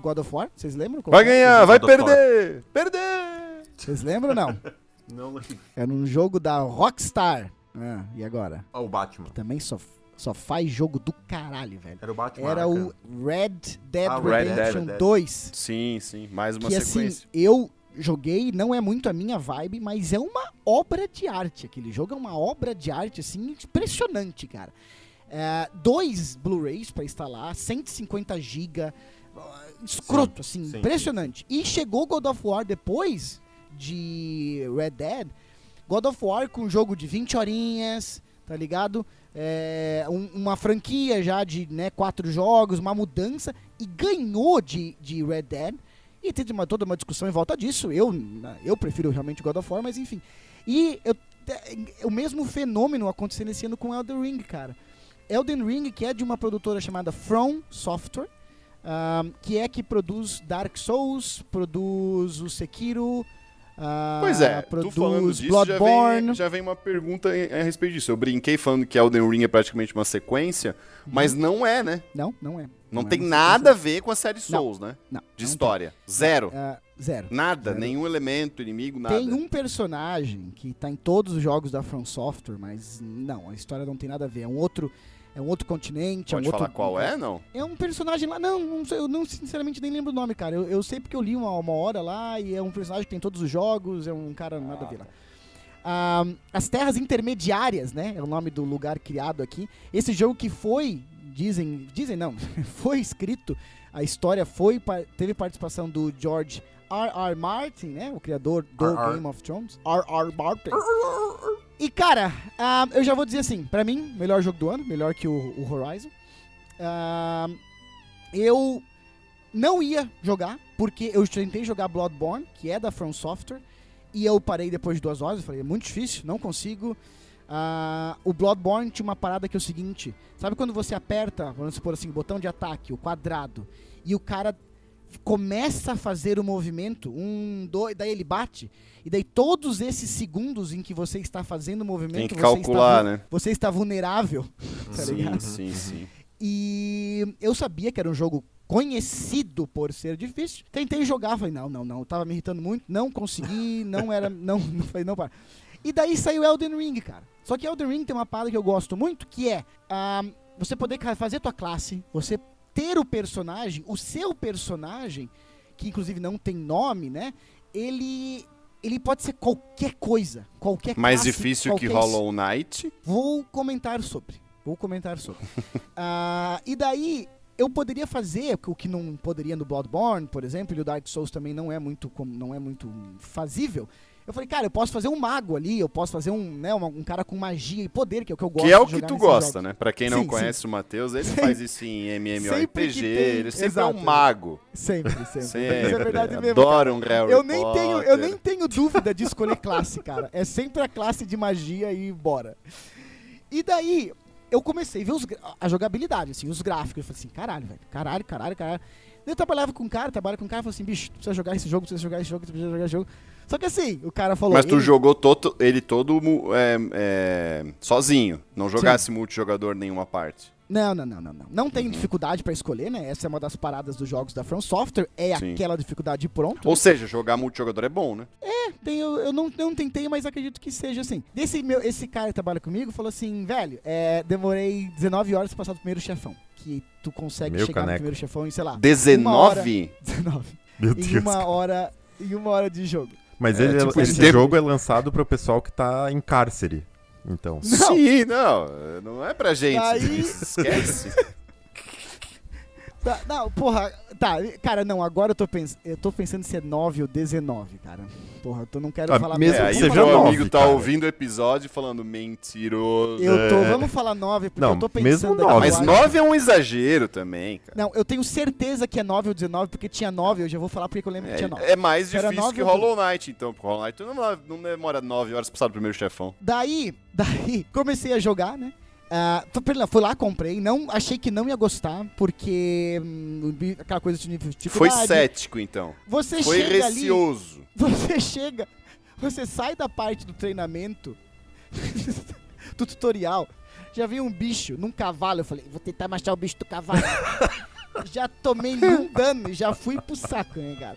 God of War? Vocês lembram? Vai que é? ganhar, vai perder! Perder! Vocês lembram ou não? Não, Era um jogo da Rockstar. Ah, e agora? Ah, o Batman. Também só, só faz jogo do caralho, velho. Era o Batman. Era né, o Red Dead Ah, Red Redemption Dead. 2. Sim, sim, mais uma que assim, sequência. eu joguei, não é muito a minha vibe, mas é uma obra de arte. Aquele jogo é uma obra de arte, assim, impressionante, cara. É, dois Blu-rays pra instalar, 150 GB, escroto, assim, sim, impressionante. E chegou God of War depois de Red Dead, God of War com um jogo de 20 horinhas, tá ligado? É, um- uma franquia já de né, quatro jogos, uma mudança, e ganhou de, de Red Dead. E teve uma, toda uma discussão em volta disso. Eu, eu prefiro realmente God of War, mas enfim. E eu, o mesmo fenômeno acontecendo esse ano com Elden Ring, cara. Elden Ring, que é de uma produtora chamada From Software, que é que produz Dark Souls, produz o Sekiro, ah, Pois é, tu produz falando disso, já Bloodborne. vem, já vem uma pergunta a respeito disso. Eu brinquei falando que Elden Ring é praticamente uma sequência, mas não é, né? Não, não é. Não, é tem uma nada a ver com a série Souls, né? Não. De não história. Zero. tem. Ah, zero. Nada, Zero. nenhum elemento, inimigo, nada. Tem um personagem que tá em todos os jogos da From Software, mas não, a história não tem nada a ver. É um outro, é um outro continente, Pode é um falar outro. qual é, não? É um personagem lá. Não, não sei, eu não sinceramente nem lembro o nome, cara. Eu, eu sei porque eu li uma, uma hora lá e é um personagem que tem em todos os jogos, é um cara nada a ver lá. Ah, as Terras Intermediárias, né? É o nome do lugar criado aqui. Esse jogo que foi, dizem, dizem não, foi escrito, a história foi, teve participação do George R. R. Martin, né? O criador do R.R.. Game of Thrones. R. R. E cara, ah, eu já vou dizer assim, pra mim, melhor jogo do ano, melhor que o, o Horizon. Ah, eu não ia jogar, porque eu tentei jogar Bloodborne, que é da From Software, e eu parei depois de duas horas, eu falei, é muito difícil, não consigo. Ah, o Bloodborne tinha uma parada que é o seguinte, sabe quando você aperta, vamos supor assim, o botão de ataque, o quadrado, e o cara começa a fazer o movimento, um, dois, daí ele bate, e daí todos esses segundos em que você está fazendo o movimento, Tem que você calcular, está, vu- né? você está vulnerável, tá sim, ligado? sim, sim. E eu sabia que era um jogo conhecido por ser difícil. Tentei jogar, falei, não, não, não, tava me irritando muito, não consegui, não era, não, não falei, não, para. E daí saiu Elden Ring, cara. Só que Elden Ring tem uma parada que eu gosto muito, que é ah, você poder fazer tua classe, você ter o personagem, o seu personagem, que inclusive não tem nome, né? Ele ele pode ser qualquer coisa, qualquer Mais classe, difícil que qualquer Hollow Knight. Vou comentar sobre. Vou comentar sobre. Ah, e daí, eu poderia fazer o que não poderia no Bloodborne, por exemplo, e o Dark Souls também não é muito, não é muito fazível. Eu falei, cara, eu posso fazer um mago ali, eu posso fazer um, né, uma- um cara com magia e poder, que é o que eu gosto Que é o que tu gosta, jogos. né? Pra quem não Sim, conhece o Matheus, ele faz isso em MMORPG, tem- ele sempre é exato. um mago. Sempre, sempre. Sempre. Isso é verdade mesmo. Adoro um Harry Eu nem, tenho, eu Potter. nem tenho dúvida de escolher classe, cara. É sempre a classe de magia e bora. E daí, eu comecei a ver os a jogabilidade, assim, os gráficos. Eu falei assim, caralho, velho. Caralho, caralho, caralho. Eu trabalhava com um cara, trabalho com um cara falei assim, bicho, tu precisa jogar esse jogo, tu precisa jogar esse jogo, tu precisa jogar esse jogo. Só que assim, o cara falou. Mas tu ele- jogou todo, ele todo é, é, sozinho, não jogasse multijogador nenhuma parte. Não, não, não, não, não. Não Uhum. tem dificuldade pra escolher, né? Essa é uma das paradas dos jogos da From Software. É Sim. aquela dificuldade pronto. Ou seja, jogar multijogador é bom, né? Tem, eu, eu não, eu não tentei, mas acredito que seja assim. Desse meu, esse cara que trabalha comigo falou assim, velho, é, demorei 19 horas pra passar do primeiro chefão. Que tu consegue Meu chegar no caneco. primeiro chefão em, sei lá, 19? 19. Meu em Deus. uma cara. hora. Em uma hora de jogo. Mas É, ele- tipo, esse de- jogo é lançado pro pessoal que tá em cárcere. Então. Não. Sim, não, não é pra gente. Aí- Esquece. Tá, não, porra, tá, cara, não, agora eu tô, pens eu tô pensando se é 9 ou 19, cara. Porra, eu não quero Ah, falar mesmo É, aí que falar meu nove, amigo tá cara. ouvindo o episódio falando mentiroso. Eu tô, É. vamos falar 9, porque Não, eu tô mesmo pensando aqui nove. Mas agora. 9 é um exagero também, cara. Não, eu tenho certeza que é 9 ou 19, porque tinha 9, eu já vou falar porque eu lembro que tinha 9. É, é mais Era difícil nove que ou Hollow Knight, então. Porque Hollow Knight não, não demora 9 horas pra passar do primeiro chefão. Daí, daí, comecei a jogar, né? Ah, fui- lá, comprei. Não, achei que não ia gostar, porque hum, aquela coisa de Foi dificuldade. cético, então. Você Foi chega ali, receoso. você chega, você sai da parte do treinamento, do tutorial, já vem um bicho num cavalo. Eu falei, vou tentar machar o bicho do cavalo. já tomei um dano e já fui pro saco, né, cara?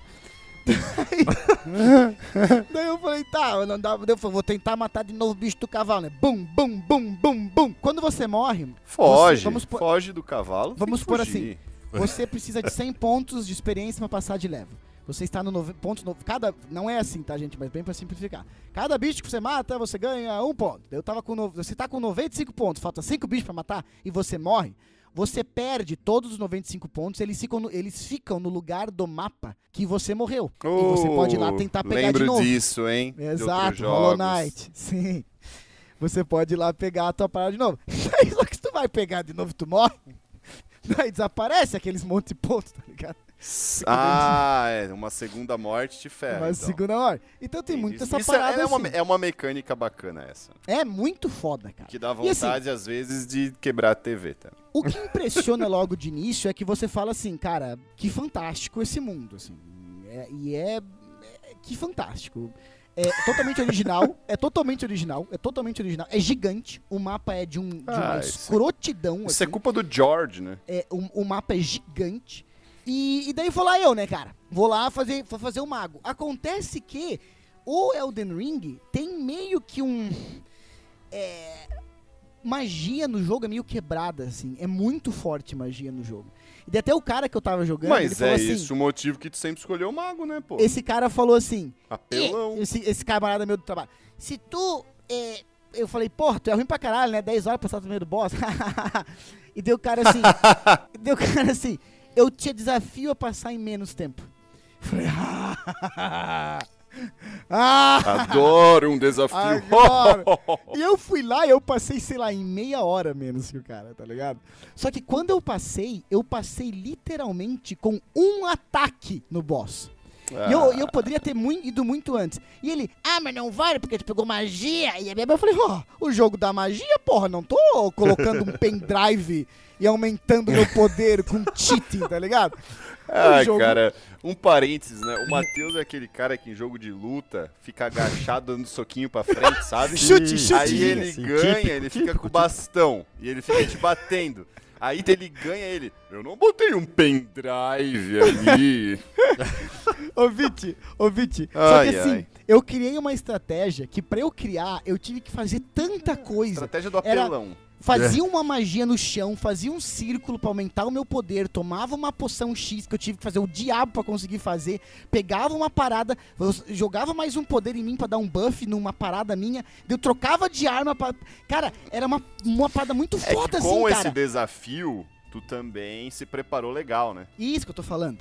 Daí, eu falei, tá, não dá, eu falei, vou tentar matar de novo o bicho do cavalo, né? Bum, bum, bum, bum, bum. Quando você morre, Foge, Você- vamos por- foge do cavalo. Vamos por fugir. você precisa de 100 pontos de experiência pra passar de level. Você está no nove, pontos no, cada não é assim, tá, gente, mas bem pra simplificar. Cada bicho que você mata, você ganha um ponto. Eu tava com no, você tá com 95 pontos, falta 5 bichos pra matar e você morre. Você perde todos os 95 pontos, eles ficam no, eles ficam no lugar do mapa que você morreu. e você pode ir lá Oh, tentar pegar lembro de novo. disso, hein? Exato, Hollow. Knight. Sim. Você pode ir lá pegar a tua parada de novo. Só que se tu vai pegar de novo, tu morre. Aí desaparece aqueles monte de pontos, tá ligado? Ah, é. Uma segunda morte te ferra. Mas então. segunda hora. Então tem muito essa isso é- parada é, uma, assim. é uma mecânica bacana essa. É muito foda, cara. Que dá assim- vontade, às vezes, de quebrar a TV, tá? O que impressiona logo de início é que você fala assim, cara, que fantástico esse mundo, assim. É- e é, é- Que fantástico. É totalmente original, é totalmente original, é totalmente original. É gigante, o mapa é de, um, de uma Ah, isso- escrotidão, Isso é assim. culpa do George, né? É, o, o mapa é gigante. E, e daí vou lá eu, né, cara? Vou lá fazer, vou fazer o mago. Acontece que o Elden Ring tem meio que um. É, magia no jogo é meio quebrada, assim. É muito forte magia no jogo. E até o cara que eu tava jogando, Mas é assim. isso o motivo que tu sempre escolheu o mago, né, pô? Esse cara falou assim. Apelão. Esse, esse camarada meu do trabalho. Se tu. é, eu falei, porra, tu é ruim pra caralho, né? 10 horas pra passar no meio do boss. e deu o cara assim. deu o cara assim. Eu te desafio a passar em menos tempo. Falei, ah! Adoro um desafio. E eu fui lá e eu passei, sei lá, em meia hora menos que o cara, tá ligado? Só que quando eu passei, eu passei literalmente com um ataque no boss. E eu, e eu poderia ter mui- ido muito antes. E ele, ah, mas não vale porque tu pegou magia. E eu falei, ó, o jogo da magia, porra, não tô colocando um pendrive e aumentando meu poder com cheating, tá ligado? Ai, jogo- cara, um parênteses, né? O Matheus é aquele cara que em jogo de luta fica agachado dando soquinho pra frente, sabe? Chute, chute. Aí ele ganha, típico, ele fica típico, com o bastão e ele fica te batendo. Aí ele ganha ele. Eu não botei um pendrive ali. Ô, Viti, ô, Viti. Só que assim, ai. eu criei uma estratégia que pra eu criar, eu tive que fazer tanta coisa. Estratégia do Era- apelão. Fazia É. uma magia no chão, fazia um círculo pra aumentar o meu poder, tomava uma poção X que eu tive que fazer o diabo pra conseguir fazer, pegava uma parada, jogava mais um poder em mim pra dar um buff numa parada minha, eu trocava de arma pra. Cara, era uma, uma parada muito É foda que com assim, esse cara. desafio, tu também se preparou legal, né? Isso que eu tô falando.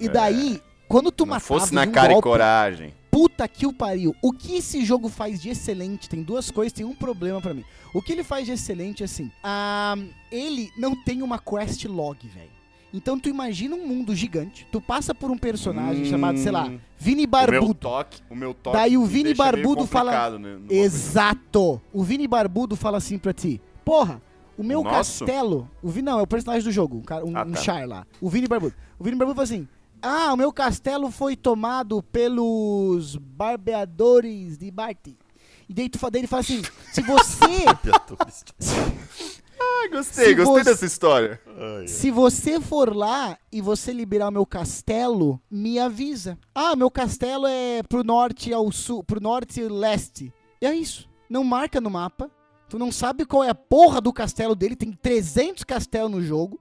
E daí, quando tu É. não matava fosse na cara golpe, e coragem. Puta que o pariu. O que esse jogo faz de excelente, tem duas coisas, tem um problema pra mim. O que ele faz de excelente é assim, ah, ele não tem uma quest log, velho. Então tu imagina um mundo gigante, tu passa por um personagem Hum. chamado, sei lá, Vini O meu Barbudo. toque, o meu toque Daí o Vini Barbudo fala- né, coisa Exato. O Vini Barbudo fala assim pra ti, porra, o meu nosso? castelo... O Vini, não, é o personagem do jogo, um, cara, um, Ah, um tá. char lá. O Vini Barbudo. O Vini Barbudo fala assim, ah, o meu castelo foi tomado pelos barbeadores de Barty. E daí, tu, daí ele fala assim, se você... Ah, gostei, Se gostei você- dessa história. Se você for lá e você liberar o meu castelo, me avisa. Ah, meu castelo é pro norte ao sul, pro norte e leste. E é isso. Não marca no mapa. Tu não sabe qual é a porra do castelo dele, tem 300 castelos no jogo.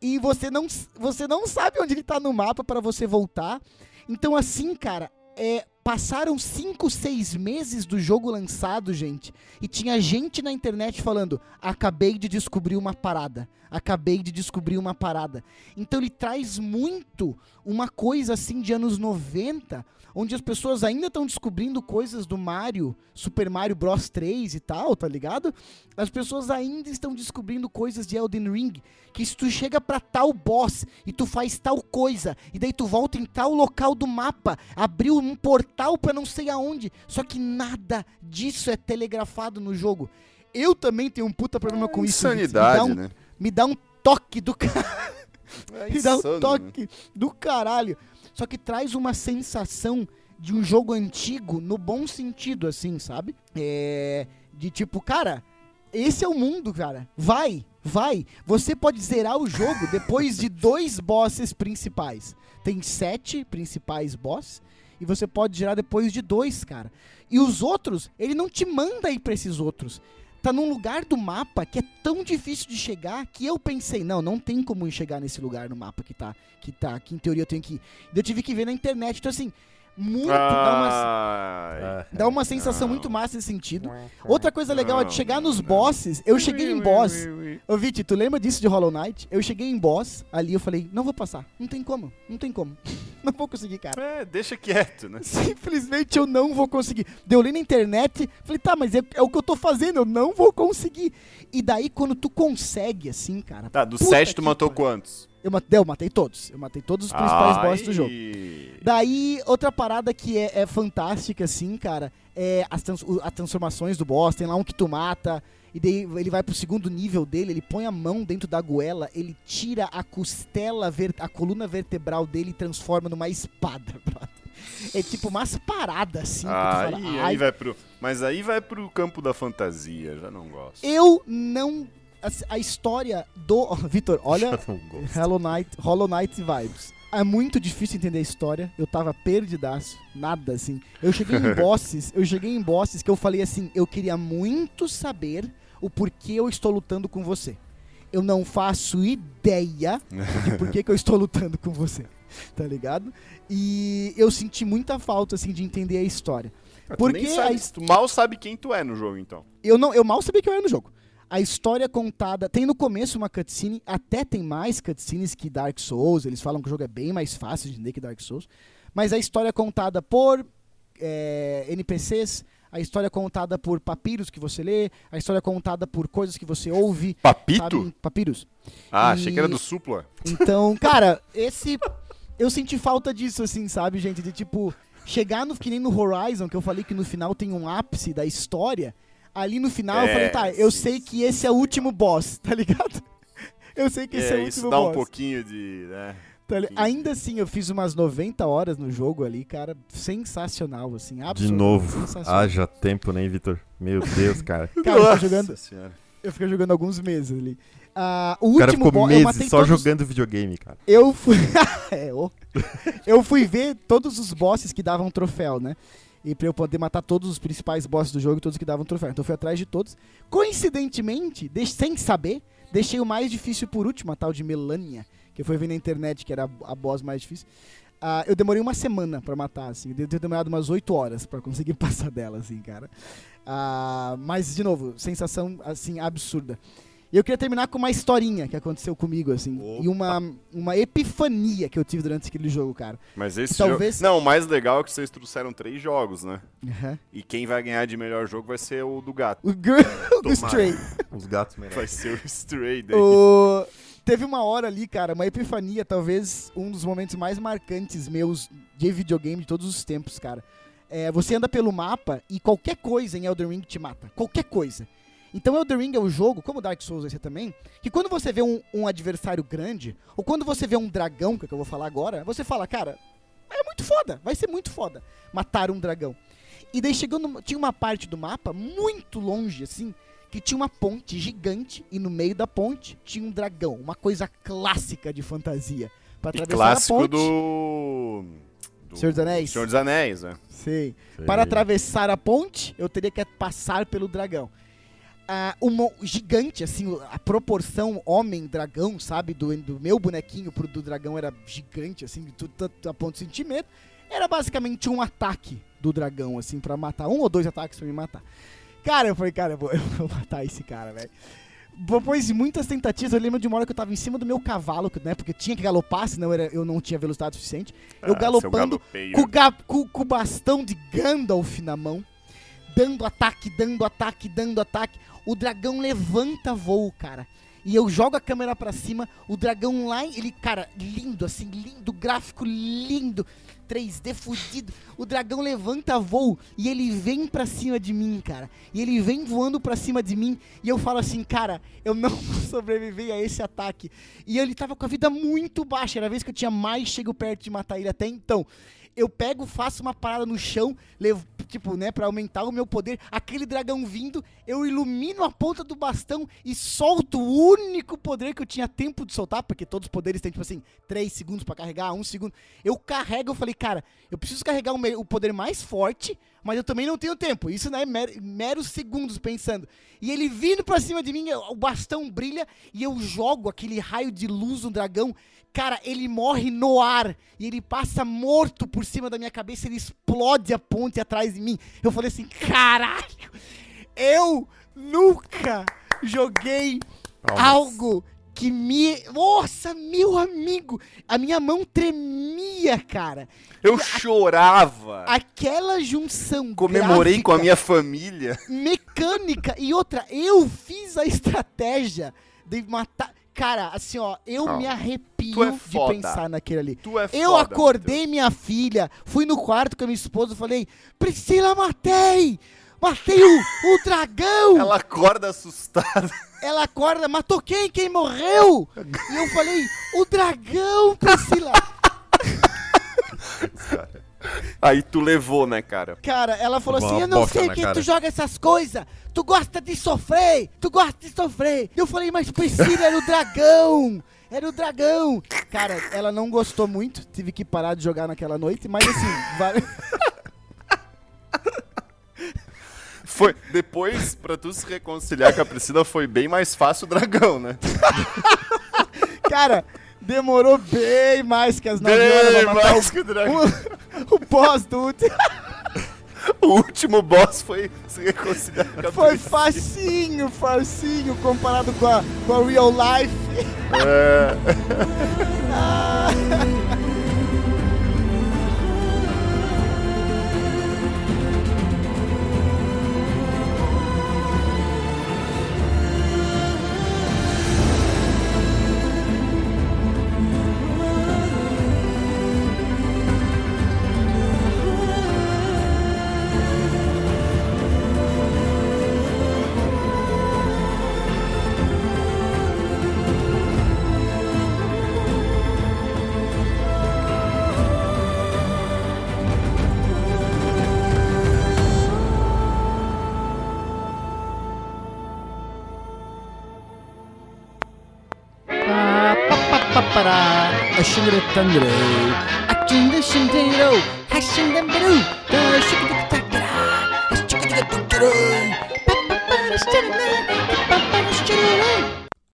E você não, você não sabe onde ele tá no mapa para você voltar. Então assim, cara, é, passaram 5, 6 meses do jogo lançado, gente. E tinha gente na internet falando: acabei de descobrir uma parada. Acabei de descobrir uma parada. Então ele traz muito uma coisa assim de anos 90, onde as pessoas ainda estão descobrindo coisas do Mario, Super Mario Bros 3 e tal, tá ligado? As pessoas ainda estão descobrindo coisas de Elden Ring, que se tu chega pra tal boss e tu faz tal coisa, e daí tu volta em tal local do mapa, abriu um portal pra não sei aonde, só que nada disso é telegrafado no jogo. Eu também tenho um puta problema com isso. gente. Insanidade, me dá um, né? Me dá um toque do cara. É Me dá um insano, né? toque do caralho. Só que traz uma sensação de um jogo antigo no bom sentido, assim, sabe? É. De tipo, cara, esse é o mundo, cara. Vai, vai. Você pode zerar o jogo depois de dois bosses principais. Tem sete principais boss e você pode zerar depois de dois, cara. E os outros, ele não te manda ir pra esses outros. Tá num lugar do mapa que é tão difícil de chegar que eu pensei, não, não tem como chegar nesse lugar no mapa que tá, que tá, que em teoria eu tenho que ir. Eu tive que ver na internet, então assim, muito, dá uma, Ai, dá uma sensação não. muito massa nesse sentido. Outra coisa legal é de chegar nos bosses, eu cheguei em boss. Ô, Viti, tu lembra disso de Hollow Knight? Eu cheguei em boss, ali eu falei, não vou passar. Não tem como, não tem como. não vou conseguir, cara. É, deixa quieto, né? Simplesmente eu não vou conseguir. Deu ali na internet, falei, tá, mas é, é o que eu tô fazendo, eu não vou conseguir. E daí, quando tu consegue, assim, cara. Tá, do puta 7 tu matou pariu. quantos? Eu, eu matei todos. Eu matei todos os principais bosses do jogo. Ai. Daí, outra parada que é, é fantástica, assim, cara, é as, trans- as transformações do boss. Tem lá um que tu mata, e daí ele vai pro segundo nível dele, ele põe a mão dentro da goela, ele tira a costela, ver- a coluna vertebral dele e transforma numa espada, brother. É tipo umas paradas, assim, Aí, fala, aí "Ai, vai pro. Mas aí vai pro campo da fantasia, já não gosto. Eu não... A, a história do... Vitor, olha... Hollow Knight, Hollow Knight vibes. É muito difícil entender a história. Eu tava perdidaço, nada assim. Eu cheguei em bosses, eu cheguei em bosses que eu falei assim, eu queria muito saber o porquê eu estou lutando com você. Eu não faço ideia de por que, eu estou lutando com você. Tá ligado? E eu senti muita falta assim de entender a história. Ah, tu Porque nem sabe- a tu mal sabe quem tu é no jogo, então. eu não, eu mal sabia que eu era no jogo. A história contada. Tem no começo uma cutscene, até tem mais cutscenes que Dark Souls. Eles falam que o jogo é bem mais fácil de entender que Dark Souls. Mas a história contada por é, NPCs, a história contada por papiros que você lê, a história contada por coisas que você ouve. Papito? Sabe? Papiros. Ah, E- achei que era do Supla. Então, cara, esse. Eu senti falta disso, assim, sabe, gente? De tipo, chegar no que nem no Horizon, que eu falei que no final tem um ápice da história. Ali no final eu É, falei, tá, eu sim, sei que esse é o último boss, tá ligado? Eu sei que esse é, o É, último isso dá um boss. pouquinho de. Né? tá. Ainda assim, eu fiz umas 90 horas no jogo ali, cara. Sensacional, assim. De novo. Haja tempo, né, Vitor? Meu Deus, cara. Cara, eu Nossa fiquei jogando, Senhora. eu fiquei jogando alguns meses ali. Ah, o O cara último ficou boss, eu meses só todos... jogando videogame, cara. Eu fui. é, ô. eu fui ver todos os bosses que davam troféu, né? E pra eu poder matar todos os principais bosses do jogo todos que davam troféu. Então eu fui atrás de todos. Coincidentemente, sem saber, deixei o mais difícil por último, a tal de Melania, que eu fui ver na internet, que era a boss mais difícil. Ah, eu demorei uma semana pra matar, assim. Devo ter demorado umas 8 horas pra conseguir passar dela, assim, cara. Ah, mas, de novo, sensação, assim, absurda. E eu queria terminar com uma historinha que aconteceu comigo, assim. Opa. E uma, uma epifania que eu tive durante aquele jogo, cara. Mas esse Talvez- jogo. Não, o mais legal é que vocês trouxeram três jogos, né? Aham. E quem vai ganhar de melhor jogo vai ser o do gato. O Girl do Tomara. Stray. Os gatos Vai merecem. ser o Stray daí. O- Teve uma hora ali, cara, uma epifania, talvez um dos momentos mais marcantes meus de videogame de todos os tempos, cara. É, você anda pelo mapa e qualquer coisa em Elden Ring te mata. Qualquer coisa. Então Elden Ring é o jogo, como Dark Souls vai ser também, que quando você vê um, um adversário grande, ou quando você vê um dragão, que é o que eu vou falar agora, você fala, cara, é muito foda, vai ser muito foda matar um dragão. E daí chegou numa- tinha uma parte do mapa muito longe, assim, que tinha uma ponte gigante e no meio da ponte tinha um dragão, uma coisa clássica de fantasia. Pra E atravessar clássico a ponte, do. do Senhor dos Anéis. Senhor dos Anéis, né? Sei. Sei. Para atravessar a ponte, eu teria que passar pelo dragão. Ah, uma gigante, assim, a proporção homem-dragão, sabe? Do, do meu bonequinho pro do dragão era gigante, assim, a ponto de sentir medo. Era basicamente um ataque do dragão, assim, pra matar. Um ou dois ataques pra me matar. Cara, eu falei, cara, eu vou, eu vou matar esse cara, velho. Depois de muitas tentativas, eu lembro de uma hora que eu tava em cima do meu cavalo, que, né? Porque eu tinha que galopar, senão era- eu não tinha velocidade suficiente. Eu Ah, galopando seu galopeiro. com, o ga- com- com o bastão de Gandalf na mão, dando ataque, dando ataque, dando ataque. O dragão levanta voo, cara. E eu jogo a câmera pra cima, o dragão lá, ele, cara, lindo, assim, lindo, gráfico lindo, 3D fudido. O dragão levanta voo e ele vem pra cima de mim, cara. E ele vem voando pra cima de mim e eu falo assim, cara, eu não vou sobreviver a esse ataque. E ele tava com a vida muito baixa, era a vez que eu tinha mais chego perto de matar ele até então. Eu pego, faço uma parada no chão, levo, tipo, né, pra aumentar o meu poder. Aquele dragão vindo, eu ilumino a ponta do bastão e solto o único poder que eu tinha tempo de soltar, porque todos os poderes têm, tipo assim, 3 segundos pra carregar, 1 segundo. Eu carrego, eu falei, cara, eu preciso carregar o, o poder mais forte, mas eu também não tenho tempo. Isso não é mer- meros segundos pensando. E ele vindo pra cima de mim, o bastão brilha e eu jogo aquele raio de luz no dragão. Cara, ele morre no ar e ele passa morto por cima da minha cabeça, ele explode a ponte atrás de mim. Eu falei assim: caralho, eu nunca joguei algo que me. Nossa, meu amigo! A minha mão tremia, cara. Eu chorava. Aquela junção. Comemorei com a gráfica, minha família. Mecânica. E outra, eu fiz a estratégia de matar. Cara, assim, ó, eu me arrepio é de pensar naquele ali. Tu é Eu foda, acordei minha filha, fui no quarto com a minha esposa e falei: Priscila, matei! Matei o, o dragão! Ela acorda assustada. Ela acorda, matou quem? Quem morreu? E eu falei, o dragão, Priscila. Aí tu levou, né, cara? Cara, ela falou assim, eu não bosta sei na que cara. tu joga essas coisas. Tu gosta de sofrer, tu gosta de sofrer. Eu falei, mas Priscila era o dragão. Era o dragão. Cara, ela não gostou muito, tive que parar de jogar naquela noite, mas assim, vale- Foi depois pra tu se reconciliar com a Priscila foi bem mais fácil o dragão, né? cara, demorou bem mais que as 9 horas Bem pra matar mais que o dragão. o, o boss do último. O último boss foi se reconciliar com a Foi facinho, facinho comparado com a, com a real life. É. Pa, 싱그레 탄그레 아침도 신데로 하신담배로 더 쉽게 듣다